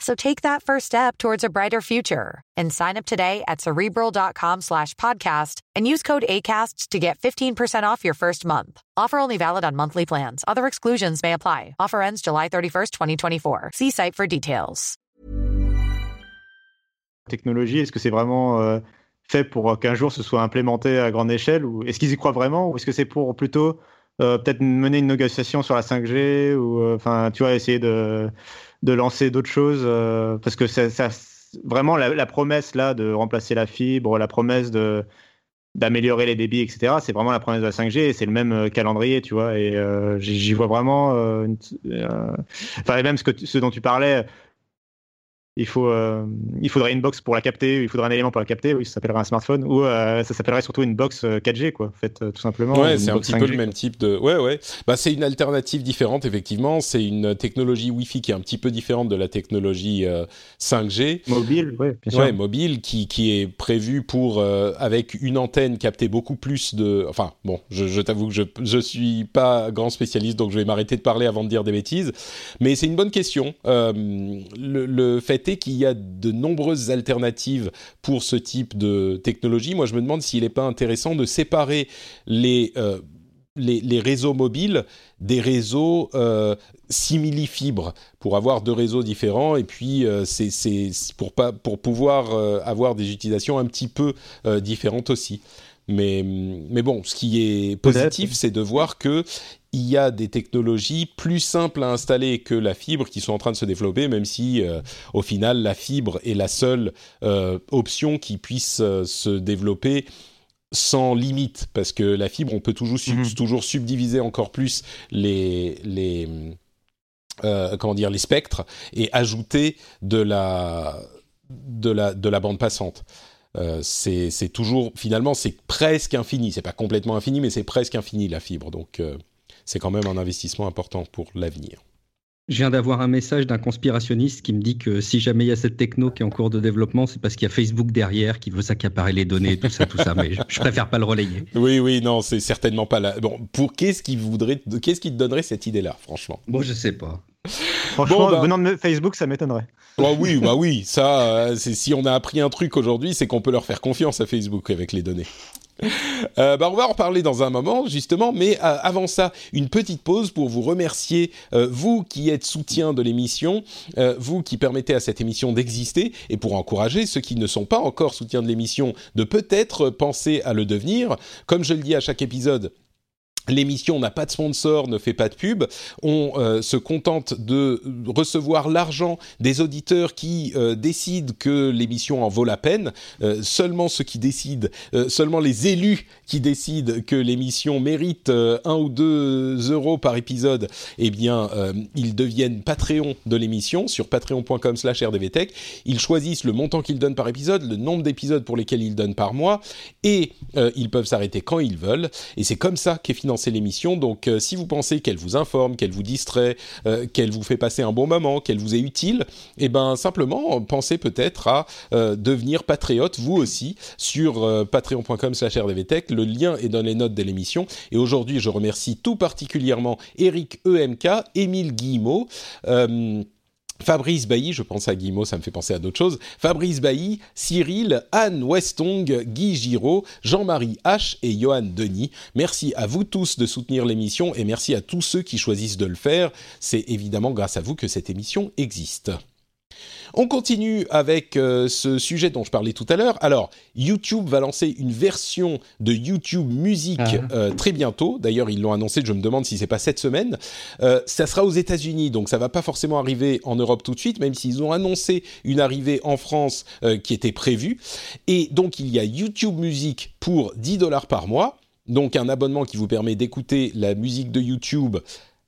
So take that first step towards a brighter future and sign up today at cerebral.com slash podcast and use code ACasts to get 15% off your first month. Offer only valid on monthly plans. Other exclusions may apply. Offer ends July 31st, 2024. See site for details. Technologie, est-ce que c'est vraiment euh, fait pour euh, qu'un jour ce soit implémenté à grande échelle ou est-ce qu'ils y croient vraiment ou est-ce que c'est pour plutôt euh, peut-être mener une négociation sur la 5G ou euh, tu vois essayer de de lancer d'autres choses euh, parce que ça, vraiment la, promesse là de remplacer la fibre, la promesse de d'améliorer les débits, etc. C'est vraiment la promesse de la 5G et c'est le même euh, calendrier, tu vois. Et euh, j'y vois vraiment, enfin même ce que ce dont tu parlais, il, faut, euh, il faudrait une box pour la capter, il faudrait un élément pour la capter, oui, ça s'appellerait un smartphone, ou euh, ça s'appellerait surtout une box 4G, euh, quoi, en fait, tout simplement. Ouais, c'est un petit peu le même type de. Ouais, ouais. Bah, c'est une alternative différente, effectivement. C'est une technologie Wi-Fi qui est un petit peu différente de la technologie 5G. Mobile, ouais, bien sûr. Ouais, mobile, qui, qui est prévu pour, avec une antenne, capter beaucoup plus de. Enfin, bon, je, je t'avoue que je, je suis pas grand spécialiste, donc je vais m'arrêter de parler avant de dire des bêtises. Mais c'est une bonne question. le, le fait qu'il y a de nombreuses alternatives pour ce type de technologie. Moi, je me demande s'il n'est pas intéressant de séparer les, euh, les, réseaux mobiles des réseaux euh, simili-fibres pour avoir deux réseaux différents et puis euh, c'est pour, pas, pour pouvoir euh, avoir des utilisations un petit peu différentes aussi. Mais, mais bon, ce qui est positif, c'est de voir que il y a des technologies plus simples à installer que la fibre qui sont en train de se développer, même si au final la fibre est la seule option qui puisse se développer sans limite, parce que la fibre, on peut toujours, mhm. toujours subdiviser encore plus les, les, euh, comment dire, les spectres et ajouter de la, de la, de la bande passante. Euh, c'est toujours, finalement, c'est presque infini. C'est pas complètement infini, mais c'est presque infini la fibre. Donc, euh, c'est quand même un investissement important pour l'avenir. Je viens d'avoir un message d'un conspirationniste qui me dit que si jamais il y a cette techno qui est en cours de développement, c'est parce qu'il y a Facebook derrière qui veut s'accaparer les données, tout ça, tout ça. Mais je, préfère pas le relayer. Oui, oui, non, c'est certainement pas là. Bon, pour qu'est-ce qui voudrait, qu'est-ce qui te donnerait cette idée-là, franchement? Bon, je sais pas. Franchement, bah- venant de Facebook, ça m'étonnerait. Bah oui, bah oui, ça, euh, c'est si on a appris un truc aujourd'hui, c'est qu'on peut leur faire confiance à Facebook avec les données. Euh, bah on va en reparler dans un moment, justement, mais euh, avant ça, une petite pause pour vous remercier, euh, vous qui êtes soutien de l'émission, vous qui permettez à cette émission d'exister, et pour encourager ceux qui ne sont pas encore soutiens de l'émission de peut-être penser à le devenir. Comme je le dis à chaque épisode, L'émission n'a pas de sponsor, ne fait pas de pub. On euh, se contente de recevoir l'argent des auditeurs qui euh, décident que l'émission en vaut la peine. Euh, seulement ceux qui décident, seulement les élus qui décident que l'émission mérite un ou deux euros par épisode, eh bien, ils deviennent Patreon de l'émission sur patreon.com/rdvtech. Ils choisissent le montant qu'ils donnent par épisode, le nombre d'épisodes pour lesquels ils donnent par mois, et ils peuvent s'arrêter quand ils veulent. Et c'est comme ça qu'est l'émission. Donc, euh, si vous pensez qu'elle vous informe, qu'elle vous distrait, euh, qu'elle vous fait passer un bon moment, qu'elle vous est utile, eh ben simplement pensez peut-être à euh, devenir patriote vous aussi sur patreon.com/rdvtech. Le lien est dans les notes de l'émission. Et aujourd'hui, je remercie tout particulièrement Eric EMK, Émile Guillemot. Fabrice Bailly, je pense à Guillemot, ça me fait penser à d'autres choses. Fabrice Bailly, Cyril, Anne Westong, Guy Giraud, Jean-Marie H et Johan Denis. Merci à vous tous de soutenir l'émission et merci à tous ceux qui choisissent de le faire. C'est évidemment grâce à vous que cette émission existe. On continue avec euh, ce sujet dont je parlais tout à l'heure. Alors, YouTube va lancer une version de YouTube Musique ah. euh, très bientôt. D'ailleurs, ils l'ont annoncé. Je me demande si c'est pas cette semaine. Euh, ça sera aux États-Unis, donc ça va pas forcément arriver en Europe tout de suite, même s'ils ont annoncé une arrivée en France qui était prévue. Et donc, il y a YouTube Musique pour 10 dollars par mois. Donc, un abonnement qui vous permet d'écouter la musique de YouTube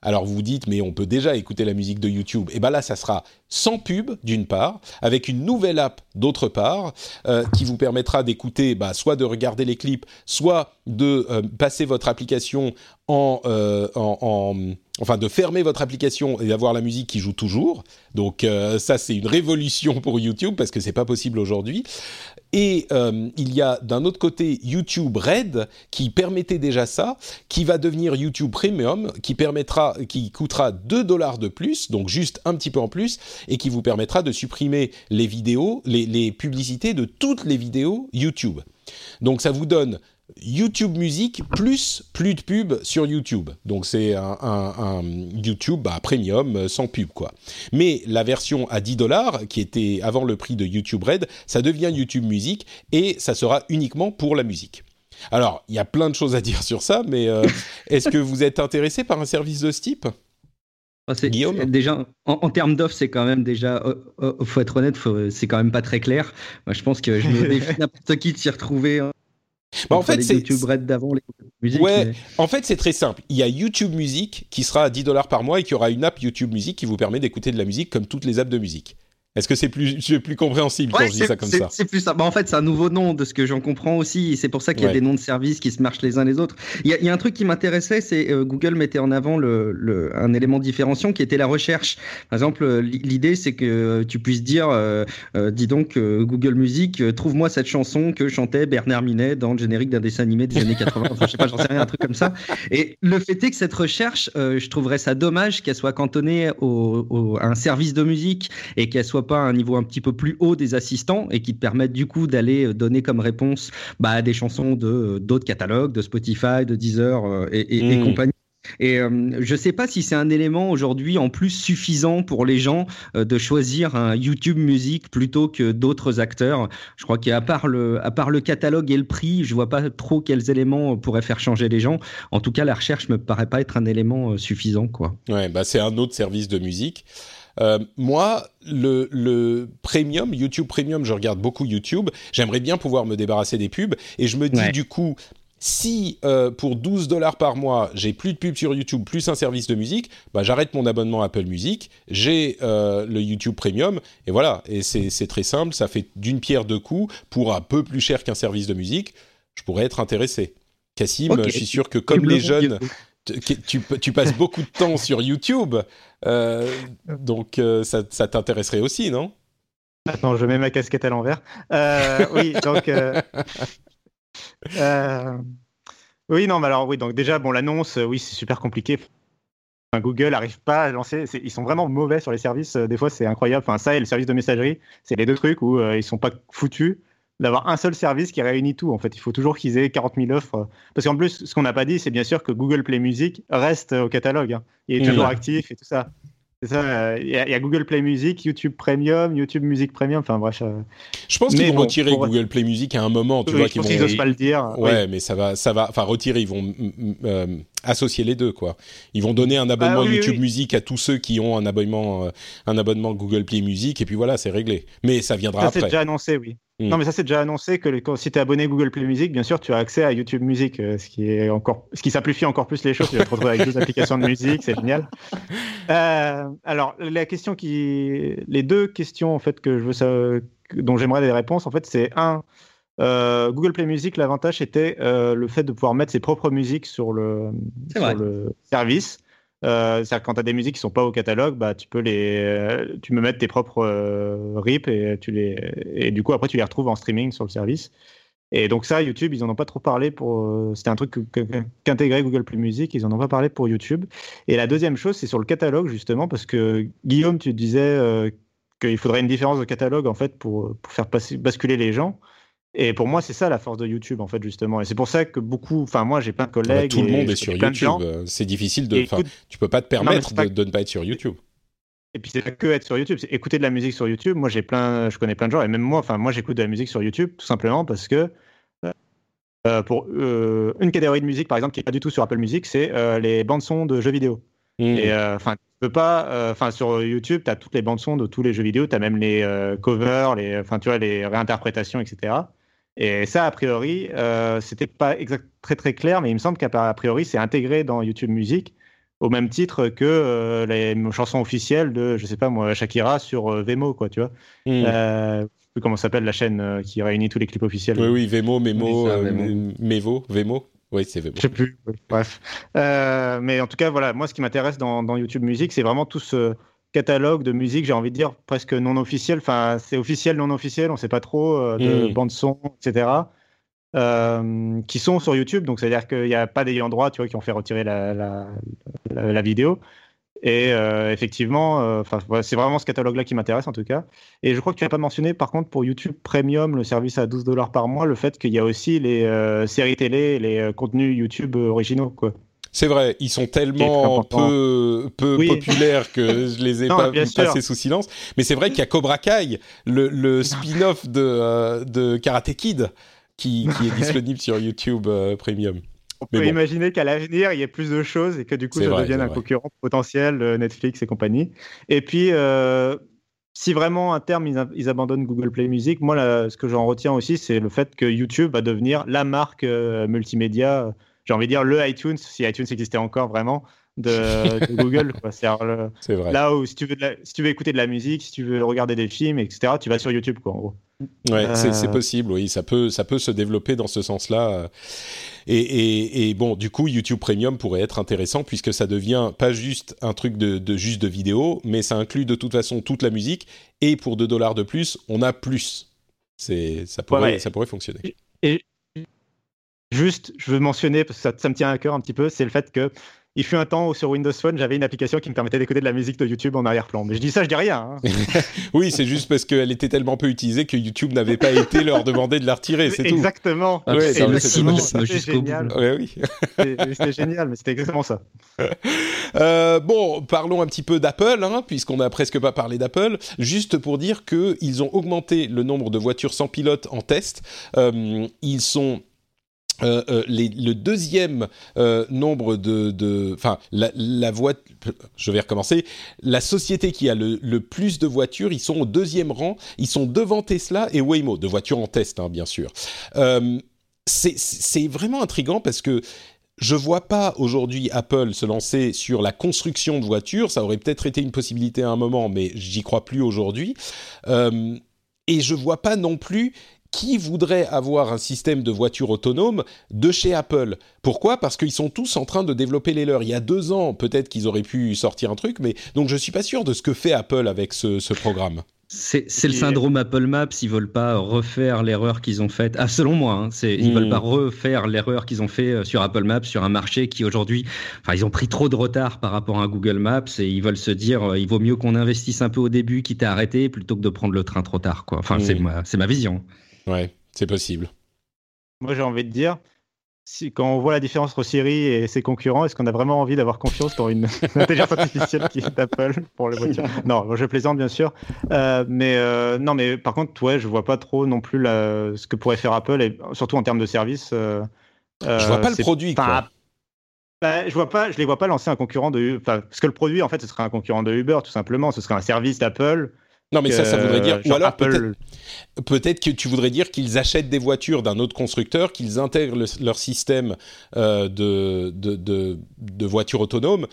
alors vous vous dites, mais on peut déjà écouter la musique de YouTube. Et bien là, ça sera sans pub d'une part, avec une nouvelle app d'autre part, euh, qui vous permettra d'écouter, bah, soit de regarder les clips, soit de euh, passer votre application euh, en, enfin de fermer votre application et d'avoir la musique qui joue toujours. Donc ça c'est une révolution pour YouTube parce que c'est pas possible aujourd'hui. Et euh, il y a d'un autre côté YouTube Red qui permettait déjà ça, qui va devenir YouTube Premium, qui permettra, qui coûtera 2 dollars de plus, donc juste un petit peu en plus, et qui vous permettra de supprimer les vidéos, les, les publicités de toutes les vidéos YouTube. Donc ça vous donne YouTube Musique plus plus de pub sur YouTube. Donc c'est un, YouTube bah, premium euh, sans pub quoi. Mais la version à 10 dollars qui était avant le prix de YouTube Red, ça devient YouTube Musique et ça sera uniquement pour la musique. Alors il y a plein de choses à dire sur ça, mais euh, est-ce que vous êtes intéressé par un service de ce type? Ah, Guillaume? Déjà, en, termes d'offres, c'est quand même déjà, il faut être honnête, c'est quand même pas très clair. Moi, je pense que je me défie n'importe qui de s'y retrouver hein. Bah, en fait, c'est YouTube Red d'avant, les musiques. Ouais, en fait, c'est très simple. Il y a YouTube Musique qui sera à 10 dollars par mois et qui aura une app YouTube Musique qui vous permet d'écouter de la musique comme toutes les apps de musique. Est-ce que c'est plus, plus compréhensible quand je dis ça comme ça C'est plus ça. Bah, en fait, c'est un nouveau nom de ce que j'en comprends aussi. C'est pour ça qu'il y a des noms de services qui se marchent les uns les autres. Il y a, un truc qui m'intéressait, c'est euh, Google mettait en avant le, un élément différenciant qui était la recherche. Par exemple, euh, l'idée c'est que tu puisses dire, euh, dis donc Google Music, trouve-moi cette chanson que chantait Bernard Minet dans le générique d'un dessin animé des années 80. Enfin, je sais pas, j'en sais rien, un truc comme ça. Et le fait est que cette recherche, je trouverais ça dommage qu'elle soit cantonnée au, à un service de musique et qu'elle soit pourquoi pas un niveau un petit peu plus haut des assistants et qui te permettent du coup d'aller donner comme réponse bah, des chansons de d'autres catalogues, de Spotify, de Deezer et, mmh. compagnie. Et euh, je ne sais pas si c'est un élément aujourd'hui en plus suffisant pour les gens euh, de choisir un YouTube Music plutôt que d'autres acteurs. Je crois qu'à part le, à part le catalogue et le prix, je vois pas trop quels éléments pourraient faire changer les gens. En tout cas, la recherche me paraît pas être un élément euh, suffisant, quoi. Ouais, bah c'est un autre service de musique. Moi, le, le, premium, YouTube Premium, je regarde beaucoup YouTube. J'aimerais bien pouvoir me débarrasser des pubs. Et je me dis du coup, si euh, pour 12 dollars par mois, j'ai plus de pubs sur YouTube, plus un service de musique, bah, j'arrête mon abonnement Apple Music, j'ai euh, le YouTube Premium, et voilà. Et c'est très simple, ça fait d'une pierre deux coups, pour un peu plus cher qu'un service de musique, je pourrais être intéressé. Cassim, je suis sûr que comme les jeunes, tu, tu, passes beaucoup de temps sur YouTube, euh, donc ça, ça t'intéresserait aussi, non? Attends, je mets ma casquette à l'envers. oui, donc euh, oui, non, mais alors oui, donc déjà, bon, l'annonce, oui, c'est super compliqué. Google n'arrive pas à lancer. Ils sont vraiment mauvais sur les services. Des fois, c'est incroyable. Enfin, ça et le service de messagerie, c'est les deux trucs où ils euh, ils sont pas foutus d'avoir un seul service qui réunit tout. En fait, il faut toujours qu'ils aient 40 000 offres. Parce qu'en plus, ce qu'on n'a pas dit, c'est bien sûr que Google Play Music reste au catalogue. Hein. Il est toujours actif et tout ça. C'est ça, il y, a Google Play Music, YouTube Premium, YouTube Music Premium, enfin bref. Euh. Je pense qu'ils vont retirer Google Play Music à un moment, tu vois. Je pense qu'ils n'osent pas le dire. Ouais, mais ça va, ça va, enfin retirer, ils vont euh, associer les deux, quoi. Ils vont donner un ah abonnement YouTube Music à tous ceux qui ont un abonnement, euh, un abonnement Google Play Music, et puis voilà, c'est réglé. Mais ça viendra après. C'est déjà annoncé, oui. Mm. Non, mais ça, c'est déjà annoncé que si tu es abonné Google Play Music, bien sûr, tu as accès à YouTube Music, euh, ce qui, est encore, ce qui simplifie encore plus les choses. Tu vas te retrouver avec deux applications de musique, c'est génial. Euh, alors, la question qui, les deux questions en fait que je veux dont j'aimerais des réponses, en fait, c'est un, euh, Google Play Music, l'avantage était le fait de pouvoir mettre ses propres musiques sur le, sur le service. Euh, c'est-à-dire quand tu as des musiques qui sont pas au catalogue, bah, tu peux les, euh, tu me mettre tes propres euh, rips et tu les, et du coup après tu les retrouves en streaming sur le service. Et donc ça, YouTube, ils en ont pas trop parlé pour. C'était un truc qu'intégrait Google Play Music, ils en ont pas parlé pour YouTube. Et la deuxième chose, c'est sur le catalogue justement, parce que Guillaume, tu disais qu'il faudrait une différence de catalogue en fait pour, pour faire passer, basculer les gens. Et pour moi, c'est ça la force de YouTube, en fait, justement. Et c'est pour ça que beaucoup, enfin, moi, j'ai plein de ah bah, collègues. tout le monde est sur YouTube. Euh, c'est difficile de. Écoute... Tu peux pas te permettre de, ne pas être sur YouTube. Et puis c'est pas que être sur YouTube, c'est écouter de la musique sur YouTube. Moi, j'ai plein, je connais plein de gens, et même moi, enfin, moi, j'écoute de la musique sur YouTube, tout simplement parce que euh, pour euh, une catégorie de musique, par exemple, qui est pas du tout sur Apple Music, c'est les bandes son de jeux vidéo. Mmh. Et enfin, tu peux pas, enfin, sur YouTube, tu as toutes les bandes son de tous les jeux vidéo, tu as même les covers, les, enfin, tu vois, les réinterprétations, etc. Et ça, a priori, euh, c'était pas exact, très très clair, mais il me semble qu'à priori, c'est intégré dans YouTube Music au même titre que euh, les chansons officielles de, je sais pas moi, Shakira sur euh, Vemo, quoi, tu vois. Hmm. Euh, sais comment s'appelle la chaîne qui réunit tous les clips officiels. Oui, oui, Vemo, Memo, Mevo, Vemo. Oui, c'est Vemo. Je sais plus. bref. mais en tout cas, voilà, moi, ce qui m'intéresse dans, dans, YouTube Music, c'est vraiment tout ce catalogue de musique, j'ai envie de dire presque non officiel. Enfin, c'est officiel, non officiel, on ne sait pas trop, euh, de mmh. bandes son, etc. Euh, qui sont sur YouTube. Donc, c'est-à-dire qu'il n'y a pas d'ayant droit, tu vois, qui ont fait retirer la, la, vidéo. Et euh, effectivement, c'est vraiment ce catalogue-là qui m'intéresse en tout cas. Et je crois que tu n'as pas mentionné, par contre, pour YouTube Premium, le service à 12 dollars par mois, le fait qu'il y a aussi les séries télé, les contenus YouTube originaux, quoi. C'est vrai, ils sont tellement peu, peu populaires que je les ai pas passés sous silence. Mais c'est vrai qu'il y a Cobra Kai, le, spin-off de, euh, de Karate Kid, qui, qui est disponible sur YouTube euh, Premium. On peut imaginer qu'à l'avenir, il y ait plus de choses et que du coup, ça devienne un concurrent potentiel, de Netflix et compagnie. Et puis, euh, si vraiment à terme, ils, abandonnent Google Play Music, moi, ce que j'en retiens aussi, c'est le fait que YouTube va devenir la marque multimédia j'ai envie de dire le iTunes, si iTunes existait encore vraiment, de, Google. C'est vrai. Là où si tu, veux si tu veux écouter de la musique, si tu veux regarder des films, etc., tu vas sur YouTube, quoi, en gros. Ouais, c'est euh. possible, oui, ça peut, ça peut se développer dans ce sens-là. Et, et, bon, du coup, YouTube Premium pourrait être intéressant puisque ça devient pas juste un truc de, de juste de vidéo, mais ça inclut de toute façon toute la musique. Et pour 2 dollars de plus, on a plus. C'est, ça pourrait, ça pourrait fonctionner. Et, Juste, je veux mentionner, parce que ça, me tient à cœur un petit peu, c'est le fait que il fut un temps où sur Windows Phone, j'avais une application qui me permettait d'écouter de la musique de YouTube en arrière-plan. Mais je dis ça, je dis rien. Hein. oui, c'est juste parce qu'elle était tellement peu utilisée que YouTube n'avait pas été leur demander de la retirer, c'est tout. Exactement. Ouais, c'est le cynisme jusqu'au bout. Ouais, oui. c'était génial, mais c'était exactement ça. Euh, bon, parlons un petit peu d'Apple, hein, puisqu'on n'a presque pas parlé d'Apple. Juste pour dire qu'ils ont augmenté le nombre de voitures sans pilote en test. Euh, ils sont euh, euh, le deuxième euh, nombre de, enfin la, la voie, je vais recommencer. La société qui a le, plus de voitures, ils sont au deuxième rang. Ils sont devant Tesla et Waymo, de voitures en test, hein, bien sûr. C'est vraiment intrigant parce que je vois pas aujourd'hui Apple se lancer sur la construction de voitures. Ça aurait peut-être été une possibilité à un moment, mais j'y crois plus aujourd'hui. Et je vois pas non plus qui voudrait avoir un système de voiture autonome de chez Apple Pourquoi? Parce qu'ils sont tous en train de développer les leurs. Il y a deux ans, peut-être qu'ils auraient pu sortir un truc, mais donc je suis pas sûr de ce que fait Apple avec ce, ce programme. C'est le syndrome Apple Maps. Ils veulent pas refaire l'erreur qu'ils ont faite. Ah, selon moi, hein, c'est ils veulent pas refaire l'erreur qu'ils ont fait sur Apple Maps sur un marché qui aujourd'hui, enfin, ils ont pris trop de retard par rapport à Google Maps et ils veulent se dire, il vaut mieux qu'on investisse un peu au début, quitte à arrêter, plutôt que de prendre le train trop tard. Quoi. Enfin, c'est ma, c'est ma vision. Ouais, c'est possible. Moi, j'ai envie de dire, si, quand on voit la différence entre Siri et ses concurrents, est-ce qu'on a vraiment envie d'avoir confiance dans une intelligence artificielle qui est Apple pour les voitures? Non, je plaisante bien sûr, euh, mais euh, non, mais par contre, ouais, je vois pas trop non plus la, ce que pourrait faire Apple, et surtout en termes de service. Euh, je vois pas le produit. Quoi. Bah, je vois pas, je les vois pas lancer un concurrent de, parce que le produit en fait, ce serait un concurrent de Uber tout simplement, ce serait un service d'Apple non, mais ça, ça voudrait dire. Ou alors, peut-être peut que tu voudrais dire qu'ils achètent des voitures d'un autre constructeur, qu'ils intègrent le, leur système euh, de, de, de, de, voitures autonomes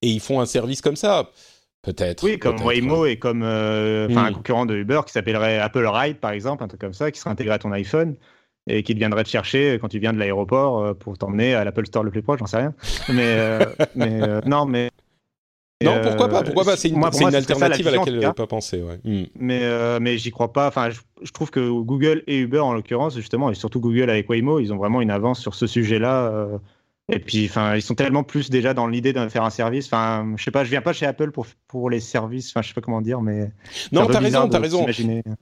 et ils font un service comme ça. Peut-être. Oui, comme Waymo et comme euh, un concurrent de Uber qui s'appellerait Apple Ride, par exemple, un truc comme ça, qui serait intégré à ton iPhone et qui viendrait te chercher quand tu viens de l'aéroport euh, pour t'emmener à l'Apple Store le plus proche, j'en sais rien. Mais, euh, mais euh, non, mais non, pourquoi pas Pourquoi pas C'est une, une alternative à laquelle je n'avais pas pensé. Ouais. Mm. Mais, euh, mais j'y crois pas. Enfin, je, je, trouve que Google et Uber, en l'occurrence, justement, et surtout Google avec Waymo, ils ont vraiment une avance sur ce sujet-là. Euh, et puis, enfin, ils sont tellement plus déjà dans l'idée de faire un service. Enfin, je sais pas, je viens pas chez Apple pour, pour les services. Enfin, je sais pas comment dire, mais. Non, t'as raison, t'as raison.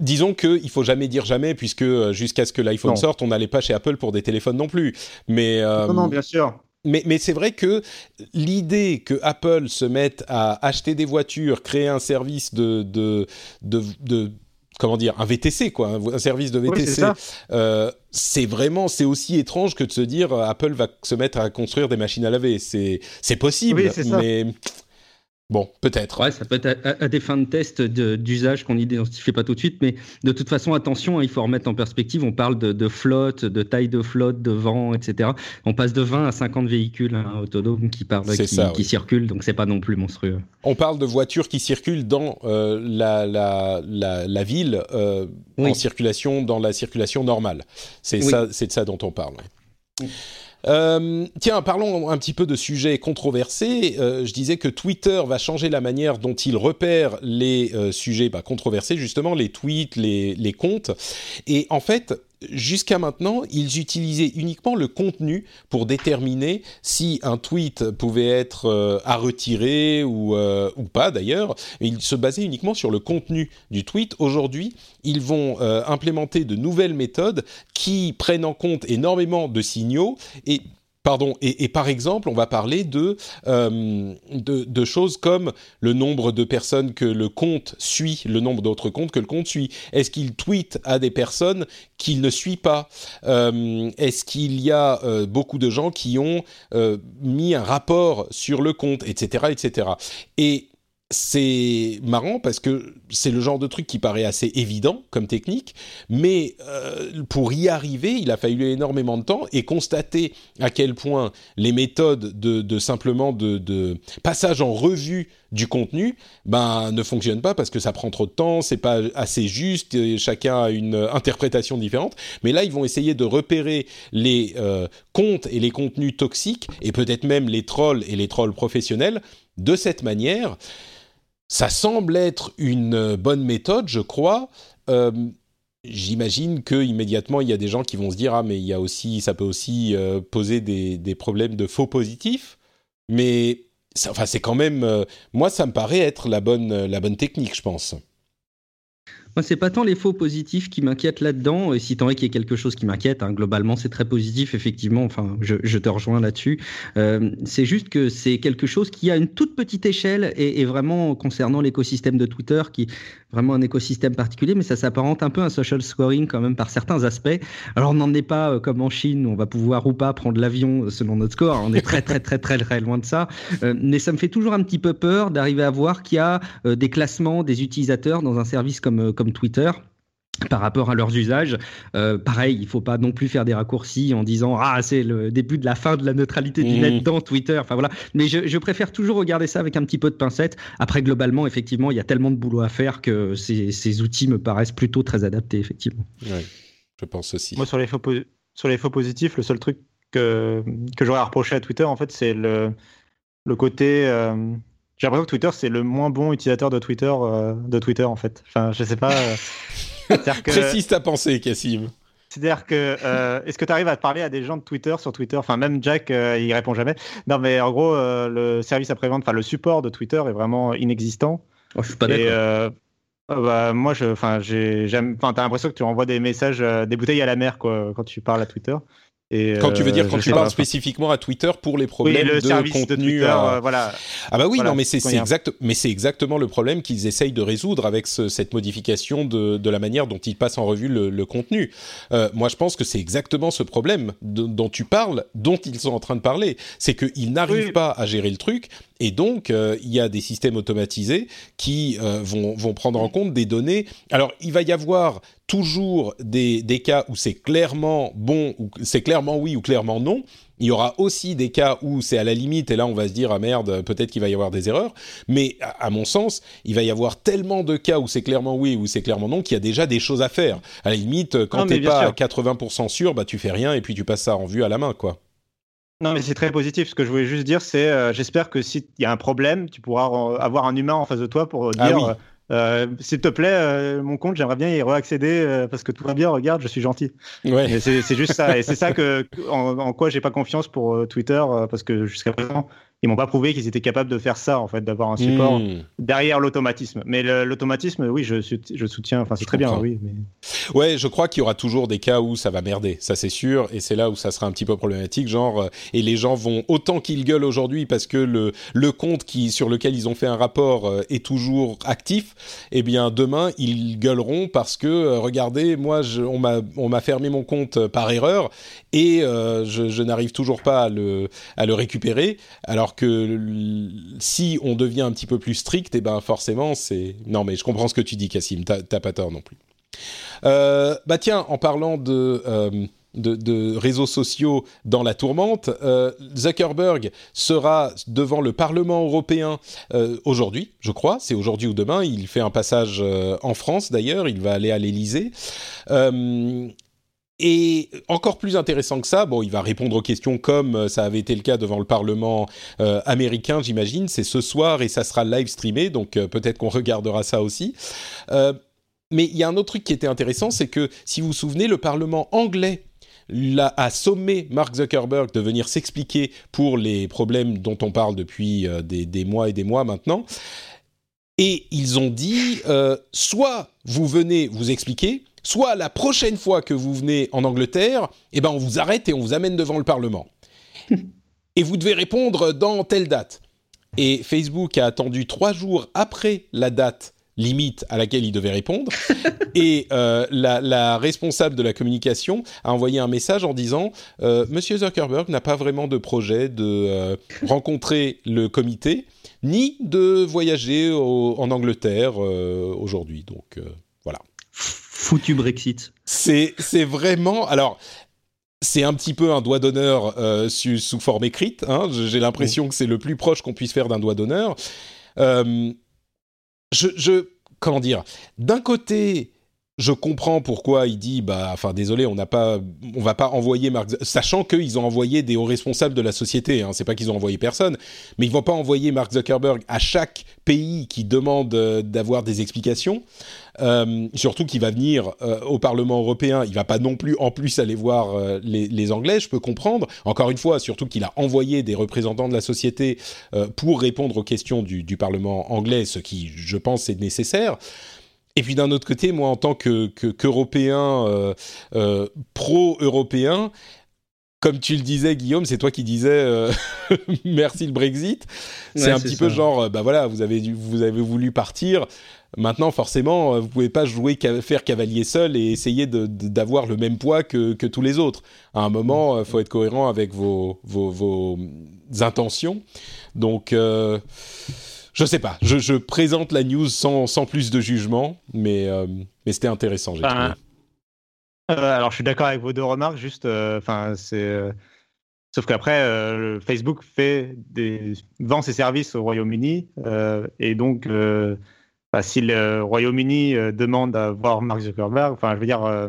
Disons qu'il faut jamais dire jamais, puisque euh, jusqu'à ce que l'iPhone sorte, on n'allait pas chez Apple pour des téléphones non plus. Mais. Euh... Non, non, bien sûr mais, mais c'est vrai que l'idée que Apple se mette à acheter des voitures, créer un service de, de, de, de comment dire, un VTC quoi, un, service de VTC, oui, euh, c'est vraiment, c'est aussi étrange que de se dire Apple va se mettre à construire des machines à laver. C'est c'est possible, oui, mais Bon, peut-être. Ouais, ça peut être à, à des fins de test d'usage qu'on n'identifie pas tout de suite, mais de toute façon, attention, hein, il faut remettre en perspective. On parle de, de, flotte, de taille de flotte, de vent, etc. On passe de 20 à 50 véhicules hein, autonomes qui parlent, qui, ça, qui oui. circulent, donc c'est pas non plus monstrueux. On parle de voitures qui circulent dans euh, la, la, la, la, ville euh, oui. en circulation, dans la circulation normale. C'est oui. ça, c'est de ça dont on parle. Euh, tiens, parlons un petit peu de sujets controversés. Euh, je disais que Twitter va changer la manière dont il repère les euh, sujets bah, controversés, justement les tweets, les, les comptes. Et en fait, jusqu'à maintenant, ils utilisaient uniquement le contenu pour déterminer si un tweet pouvait être euh, à retirer ou, euh, pas d'ailleurs. Ils se basaient uniquement sur le contenu du tweet. Aujourd'hui, ils vont euh, implémenter de nouvelles méthodes qui prennent en compte énormément de signaux et Pardon, et, par exemple, on va parler de, euh, de, de, choses comme le nombre de personnes que le compte suit, le nombre d'autres comptes que le compte suit. Est-ce qu'il tweet à des personnes qu'il ne suit pas? Euh, Est-ce qu'il y a euh, beaucoup de gens qui ont mis un rapport sur le compte, etc., etc. Et c'est marrant parce que c'est le genre de truc qui paraît assez évident comme technique, mais euh, pour y arriver, il a fallu énormément de temps et constater à quel point les méthodes de, de simplement de, de, passage en revue du contenu ben ne fonctionnent pas parce que ça prend trop de temps, c'est pas assez juste, et chacun a une interprétation différente. Mais là, ils vont essayer de repérer les euh, comptes et les contenus toxiques et peut-être même les trolls et les trolls professionnels de cette manière. Ça semble être une bonne méthode, je crois. Euh, J'imagine que immédiatement il y a des gens qui vont se dire ah mais il y a aussi ça peut aussi euh, poser des, problèmes de faux positifs. mais enfin, c'est quand même, moi, ça me paraît être la bonne, la bonne technique, je pense. Moi, c'est pas tant les faux positifs qui m'inquiètent là-dedans, et si tant est qu'il y ait quelque chose qui m'inquiète, hein, globalement, c'est très positif, effectivement, enfin, je, je te rejoins là-dessus. Euh, c'est juste que c'est quelque chose qui a une toute petite échelle, et, et vraiment concernant l'écosystème de Twitter, qui vraiment un écosystème particulier, mais ça s'apparente un peu à un social scoring quand même par certains aspects. Alors, on n'en est pas euh, comme en Chine, où on va pouvoir ou pas prendre l'avion selon notre score, on est très, très, très, très, très loin de ça, euh, mais ça me fait toujours un petit peu peur d'arriver à voir qu'il y a euh, des classements des utilisateurs dans un service comme comme Twitter par rapport à leurs usages. Euh, pareil, il faut pas non plus faire des raccourcis en disant ah c'est le début de la fin de la neutralité du net dans Twitter. Enfin voilà. Mais je, je, préfère toujours regarder ça avec un petit peu de pincette. Après globalement, effectivement, il y a tellement de boulot à faire que ces, ces outils me paraissent plutôt très adaptés effectivement. Ouais, je pense aussi. Moi sur les faux sur les faux positifs, le seul truc que que j'aurais à reprocher à Twitter en fait, c'est le le côté euh j'ai l'impression que Twitter, c'est le moins bon utilisateur de Twitter, euh, de Twitter en fait. Enfin, je sais pas. Euh, que... Précise ta pensée, Cassim. C'est-à-dire que euh, est-ce que tu arrives à parler à des gens de Twitter sur Twitter? Enfin, même Jack, euh, il répond jamais. Non, mais en gros, euh, le service après-vente, enfin le support de Twitter est vraiment inexistant. Oh, je suis pas d'accord. Bah, moi, je, enfin, j'ai, enfin, t'as l'impression que tu envoies des messages, des bouteilles à la mer, quoi, quand tu parles à Twitter. Et quand tu veux dire quand tu parles spécifiquement à Twitter pour les problèmes oui, le de contenu, de Twitter, euh... voilà. Ah bah oui, voilà, non, mais c'est exact, mais c'est exactement le problème qu'ils essayent de résoudre avec ce, cette modification de, de, la manière dont ils passent en revue le, le contenu. Euh, moi, je pense que c'est exactement ce problème de, dont tu parles, dont ils sont en train de parler, c'est qu'ils n'arrivent oui. pas à gérer le truc. Et donc, euh, il y a des systèmes automatisés qui euh, vont, vont prendre en compte des données. Alors, il va y avoir toujours des, des cas où c'est clairement bon, ou c'est clairement oui ou clairement non. Il y aura aussi des cas où c'est à la limite, et là on va se dire, ah merde, peut-être qu'il va y avoir des erreurs. Mais à, à, mon sens, il va y avoir tellement de cas où c'est clairement oui ou c'est clairement non qu'il y a déjà des choses à faire. À la limite, quand t'es pas sûr. à 80% sûr, bah tu fais rien et puis tu passes ça en vue à la main, quoi. Non, mais c'est très positif. Ce que je voulais juste dire, c'est euh, j'espère que s'il y a un problème, tu pourras avoir un humain en face de toi pour dire. Ah oui. Euh, S'il te plaît, euh, mon compte, j'aimerais bien y réaccéder euh, parce que tout va bien. Regarde, je suis gentil. Ouais. C'est juste ça, et c'est ça que en, en quoi j'ai pas confiance pour euh, Twitter parce que jusqu'à présent, ils m'ont pas prouvé qu'ils étaient capables de faire ça en fait, d'avoir un support mmh. derrière l'automatisme. Mais l'automatisme, oui, je, je, soutiens. Enfin, c'est très bien, oui. Mais... Ouais, je crois qu'il y aura toujours des cas où ça va merder, ça c'est sûr, et c'est là où ça sera un petit peu problématique, genre, euh, et les gens vont autant qu'ils gueulent aujourd'hui parce que le le compte qui sur lequel ils ont fait un rapport euh, est toujours actif, eh bien demain ils gueuleront parce que euh, regardez, moi je, on m'a on m'a fermé mon compte par erreur et euh, je, je n'arrive toujours pas à le à le récupérer, alors que si on devient un petit peu plus strict, eh ben forcément c'est non mais je comprends ce que tu dis, Cassim, t'as pas tort non plus. Euh, bah tiens, en parlant de euh, de, de, réseaux sociaux dans la tourmente, euh, Zuckerberg sera devant le Parlement européen aujourd'hui, je crois, c'est aujourd'hui ou demain. Il fait un passage en France d'ailleurs, il va aller à l'Élysée. Et encore plus intéressant que ça, bon, il va répondre aux questions comme euh, ça avait été le cas devant le Parlement euh, américain, j'imagine. C'est ce soir et ça sera live streamé, donc euh, peut-être qu'on regardera ça aussi. Mais il y a un autre truc qui était intéressant, c'est que si vous vous souvenez, le Parlement anglais a sommé Mark Zuckerberg de venir s'expliquer pour les problèmes dont on parle depuis des, mois et des mois maintenant. Et ils ont dit, soit vous venez vous expliquer, soit la prochaine fois que vous venez en Angleterre, eh ben on vous arrête et on vous amène devant le Parlement. et vous devez répondre dans telle date. Et Facebook a attendu trois jours après la date limite à laquelle il devait répondre. et euh, la, la, responsable de la communication a envoyé un message en disant euh, Monsieur Zuckerberg n'a pas vraiment de projet de euh, rencontrer le comité, ni de voyager au, en Angleterre aujourd'hui. Donc foutu Brexit. C'est vraiment alors c'est un petit peu un doigt d'honneur euh, sous, sous, forme écrite. Hein. J'ai l'impression que c'est le plus proche qu'on puisse faire d'un doigt d'honneur. Euh, je, je, comment dire? D'un côté, je comprends pourquoi il dit bah enfin désolé on n'a pas on va pas envoyer Mark sachant qu'ils ont envoyé des hauts responsables de la société hein, c'est pas qu'ils ont envoyé personne mais ils vont pas envoyer Mark Zuckerberg à chaque pays qui demande euh, d'avoir des explications. Euh, surtout qu'il va venir euh, au Parlement européen. Il va pas non plus en plus aller voir euh, les, Anglais je peux comprendre. Encore une fois surtout qu'il a envoyé des représentants de la société pour répondre aux questions du, du Parlement anglais ce qui je pense est nécessaire et puis d'un autre côté, moi, en tant que qu'Européen euh, euh, pro-européen, comme tu le disais, Guillaume, c'est toi qui disais euh, merci le Brexit. C'est ouais, un petit ça. peu genre, bah voilà, vous avez vous avez voulu partir. Maintenant, forcément, vous pouvez pas jouer faire cavalier seul et essayer d'avoir le même poids que, que, tous les autres. À un moment, il faut être cohérent avec vos, vos, vos intentions. Donc. Euh, je sais pas, je, je, présente la news sans, sans plus de jugement, mais, euh, mais c'était intéressant, j'ai enfin, euh, alors, je suis d'accord avec vos deux remarques, juste, euh, enfin, c'est. Sauf qu'après, Facebook fait des, vend ses services au Royaume-Uni, et donc, bah, si le Royaume-Uni demande à voir Mark Zuckerberg, enfin, je veux dire,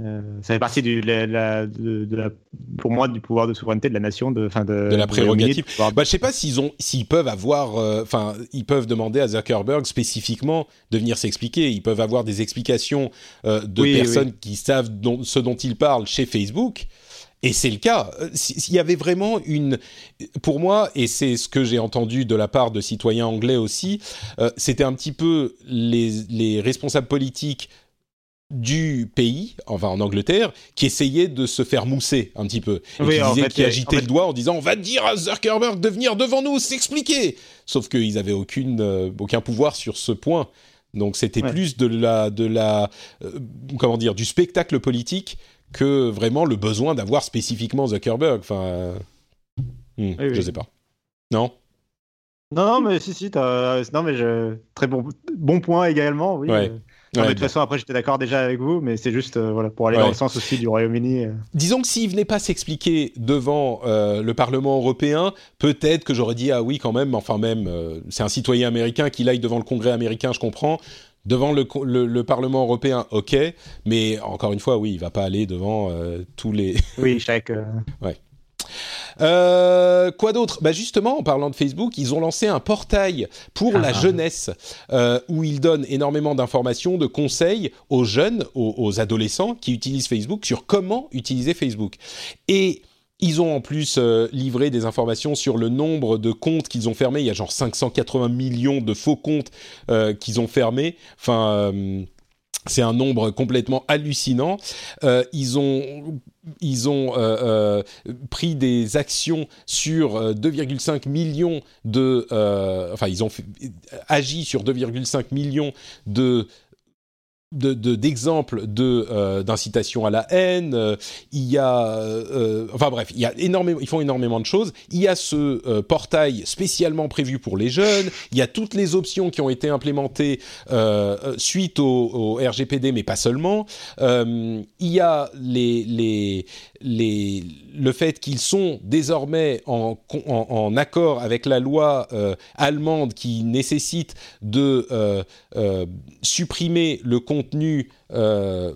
euh, ça fait partie du, la, la, de, de la, pour moi du pouvoir de souveraineté de la nation, de, fin de, de la prérogative. Bah, je sais pas s'ils ont, s'ils peuvent avoir, euh, enfin, euh, ils peuvent demander à Zuckerberg spécifiquement de venir s'expliquer. Ils peuvent avoir des explications euh, de oui, personnes oui. qui savent ce dont ils parlent chez Facebook. Et c'est le cas. S'il y avait vraiment une, pour moi, et c'est ce que j'ai entendu de la part de citoyens anglais aussi, euh, c'était un petit peu les, les responsables politiques du pays, enfin en Angleterre, qui essayait de se faire mousser un petit peu. Et oui, qui, disait, fait, qui agitait fait... le doigt en disant on va dire à Zuckerberg de venir devant nous s'expliquer. Sauf qu'ils n'avaient euh, aucun pouvoir sur ce point. Donc c'était ouais. plus de la, de la, euh, comment dire, du spectacle politique que vraiment le besoin d'avoir spécifiquement Zuckerberg. Enfin, euh, hmm, oui, je sais pas. Non? Non, non, mais si, si, non, mais je... très bon, bon point également, oui. Ouais. Non, ouais, mais de toute façon, après, j'étais d'accord déjà avec vous, mais c'est juste euh, voilà, pour aller ouais. dans le sens aussi du Royaume-Uni. Euh. Disons que s'il venait pas s'expliquer devant euh, le Parlement européen, peut-être que j'aurais dit ah oui quand même, enfin même, c'est un citoyen américain qu'il aille devant le Congrès américain, je comprends. Devant le, le, le, Parlement européen, ok, mais encore une fois, oui, il va pas aller devant tous les. oui, chaque. ouais. Euh, quoi d'autre? Bah Justement, en parlant de Facebook, ils ont lancé un portail pour ah. la jeunesse euh, où ils donnent énormément d'informations, de conseils aux jeunes, aux, aux, adolescents qui utilisent Facebook sur comment utiliser Facebook. Et ils ont en plus euh, livré des informations sur le nombre de comptes qu'ils ont fermés. Il y a genre 580 millions de faux comptes qu'ils ont fermés. Enfin c'est un nombre complètement hallucinant. Euh, ils ont, ils ont euh, euh, pris des actions sur 2,5 millions de... enfin, ils ont agi sur 2,5 millions de d'exemples de, de, euh, d'incitation à la haine. Euh, il y a, euh, enfin bref, il y a énormément, ils font énormément de choses. Il y a ce euh, portail spécialement prévu pour les jeunes. Il y a toutes les options qui ont été implémentées euh, suite au, au, RGPD, mais pas seulement. il y a les, les, les, le fait qu'ils sont désormais en, accord avec la loi allemande qui nécessite de supprimer le contenu euh,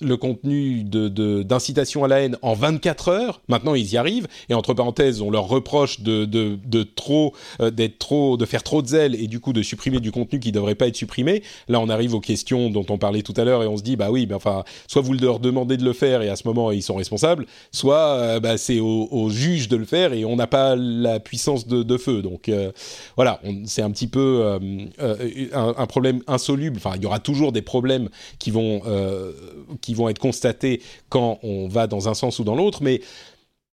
le contenu d'incitation de, de, à la haine en 24 heures. Maintenant, ils y arrivent. Et entre parenthèses, on leur reproche de, de, de trop, euh, d'être trop, de faire trop de zèle et du coup de supprimer du contenu qui ne devrait pas être supprimé. Là, on arrive aux questions dont on parlait tout à l'heure et on se dit, bah oui, bah, enfin, soit vous leur demandez de le faire et à ce moment ils sont responsables, soit euh, bah, c'est aux au juges de le faire et on n'a pas la puissance de, feu. Donc euh, voilà, c'est un petit peu euh, un, un, problème insoluble. Enfin, il y aura toujours des problèmes qui vont qui qui vont être constatés quand on va dans un sens ou dans l'autre, mais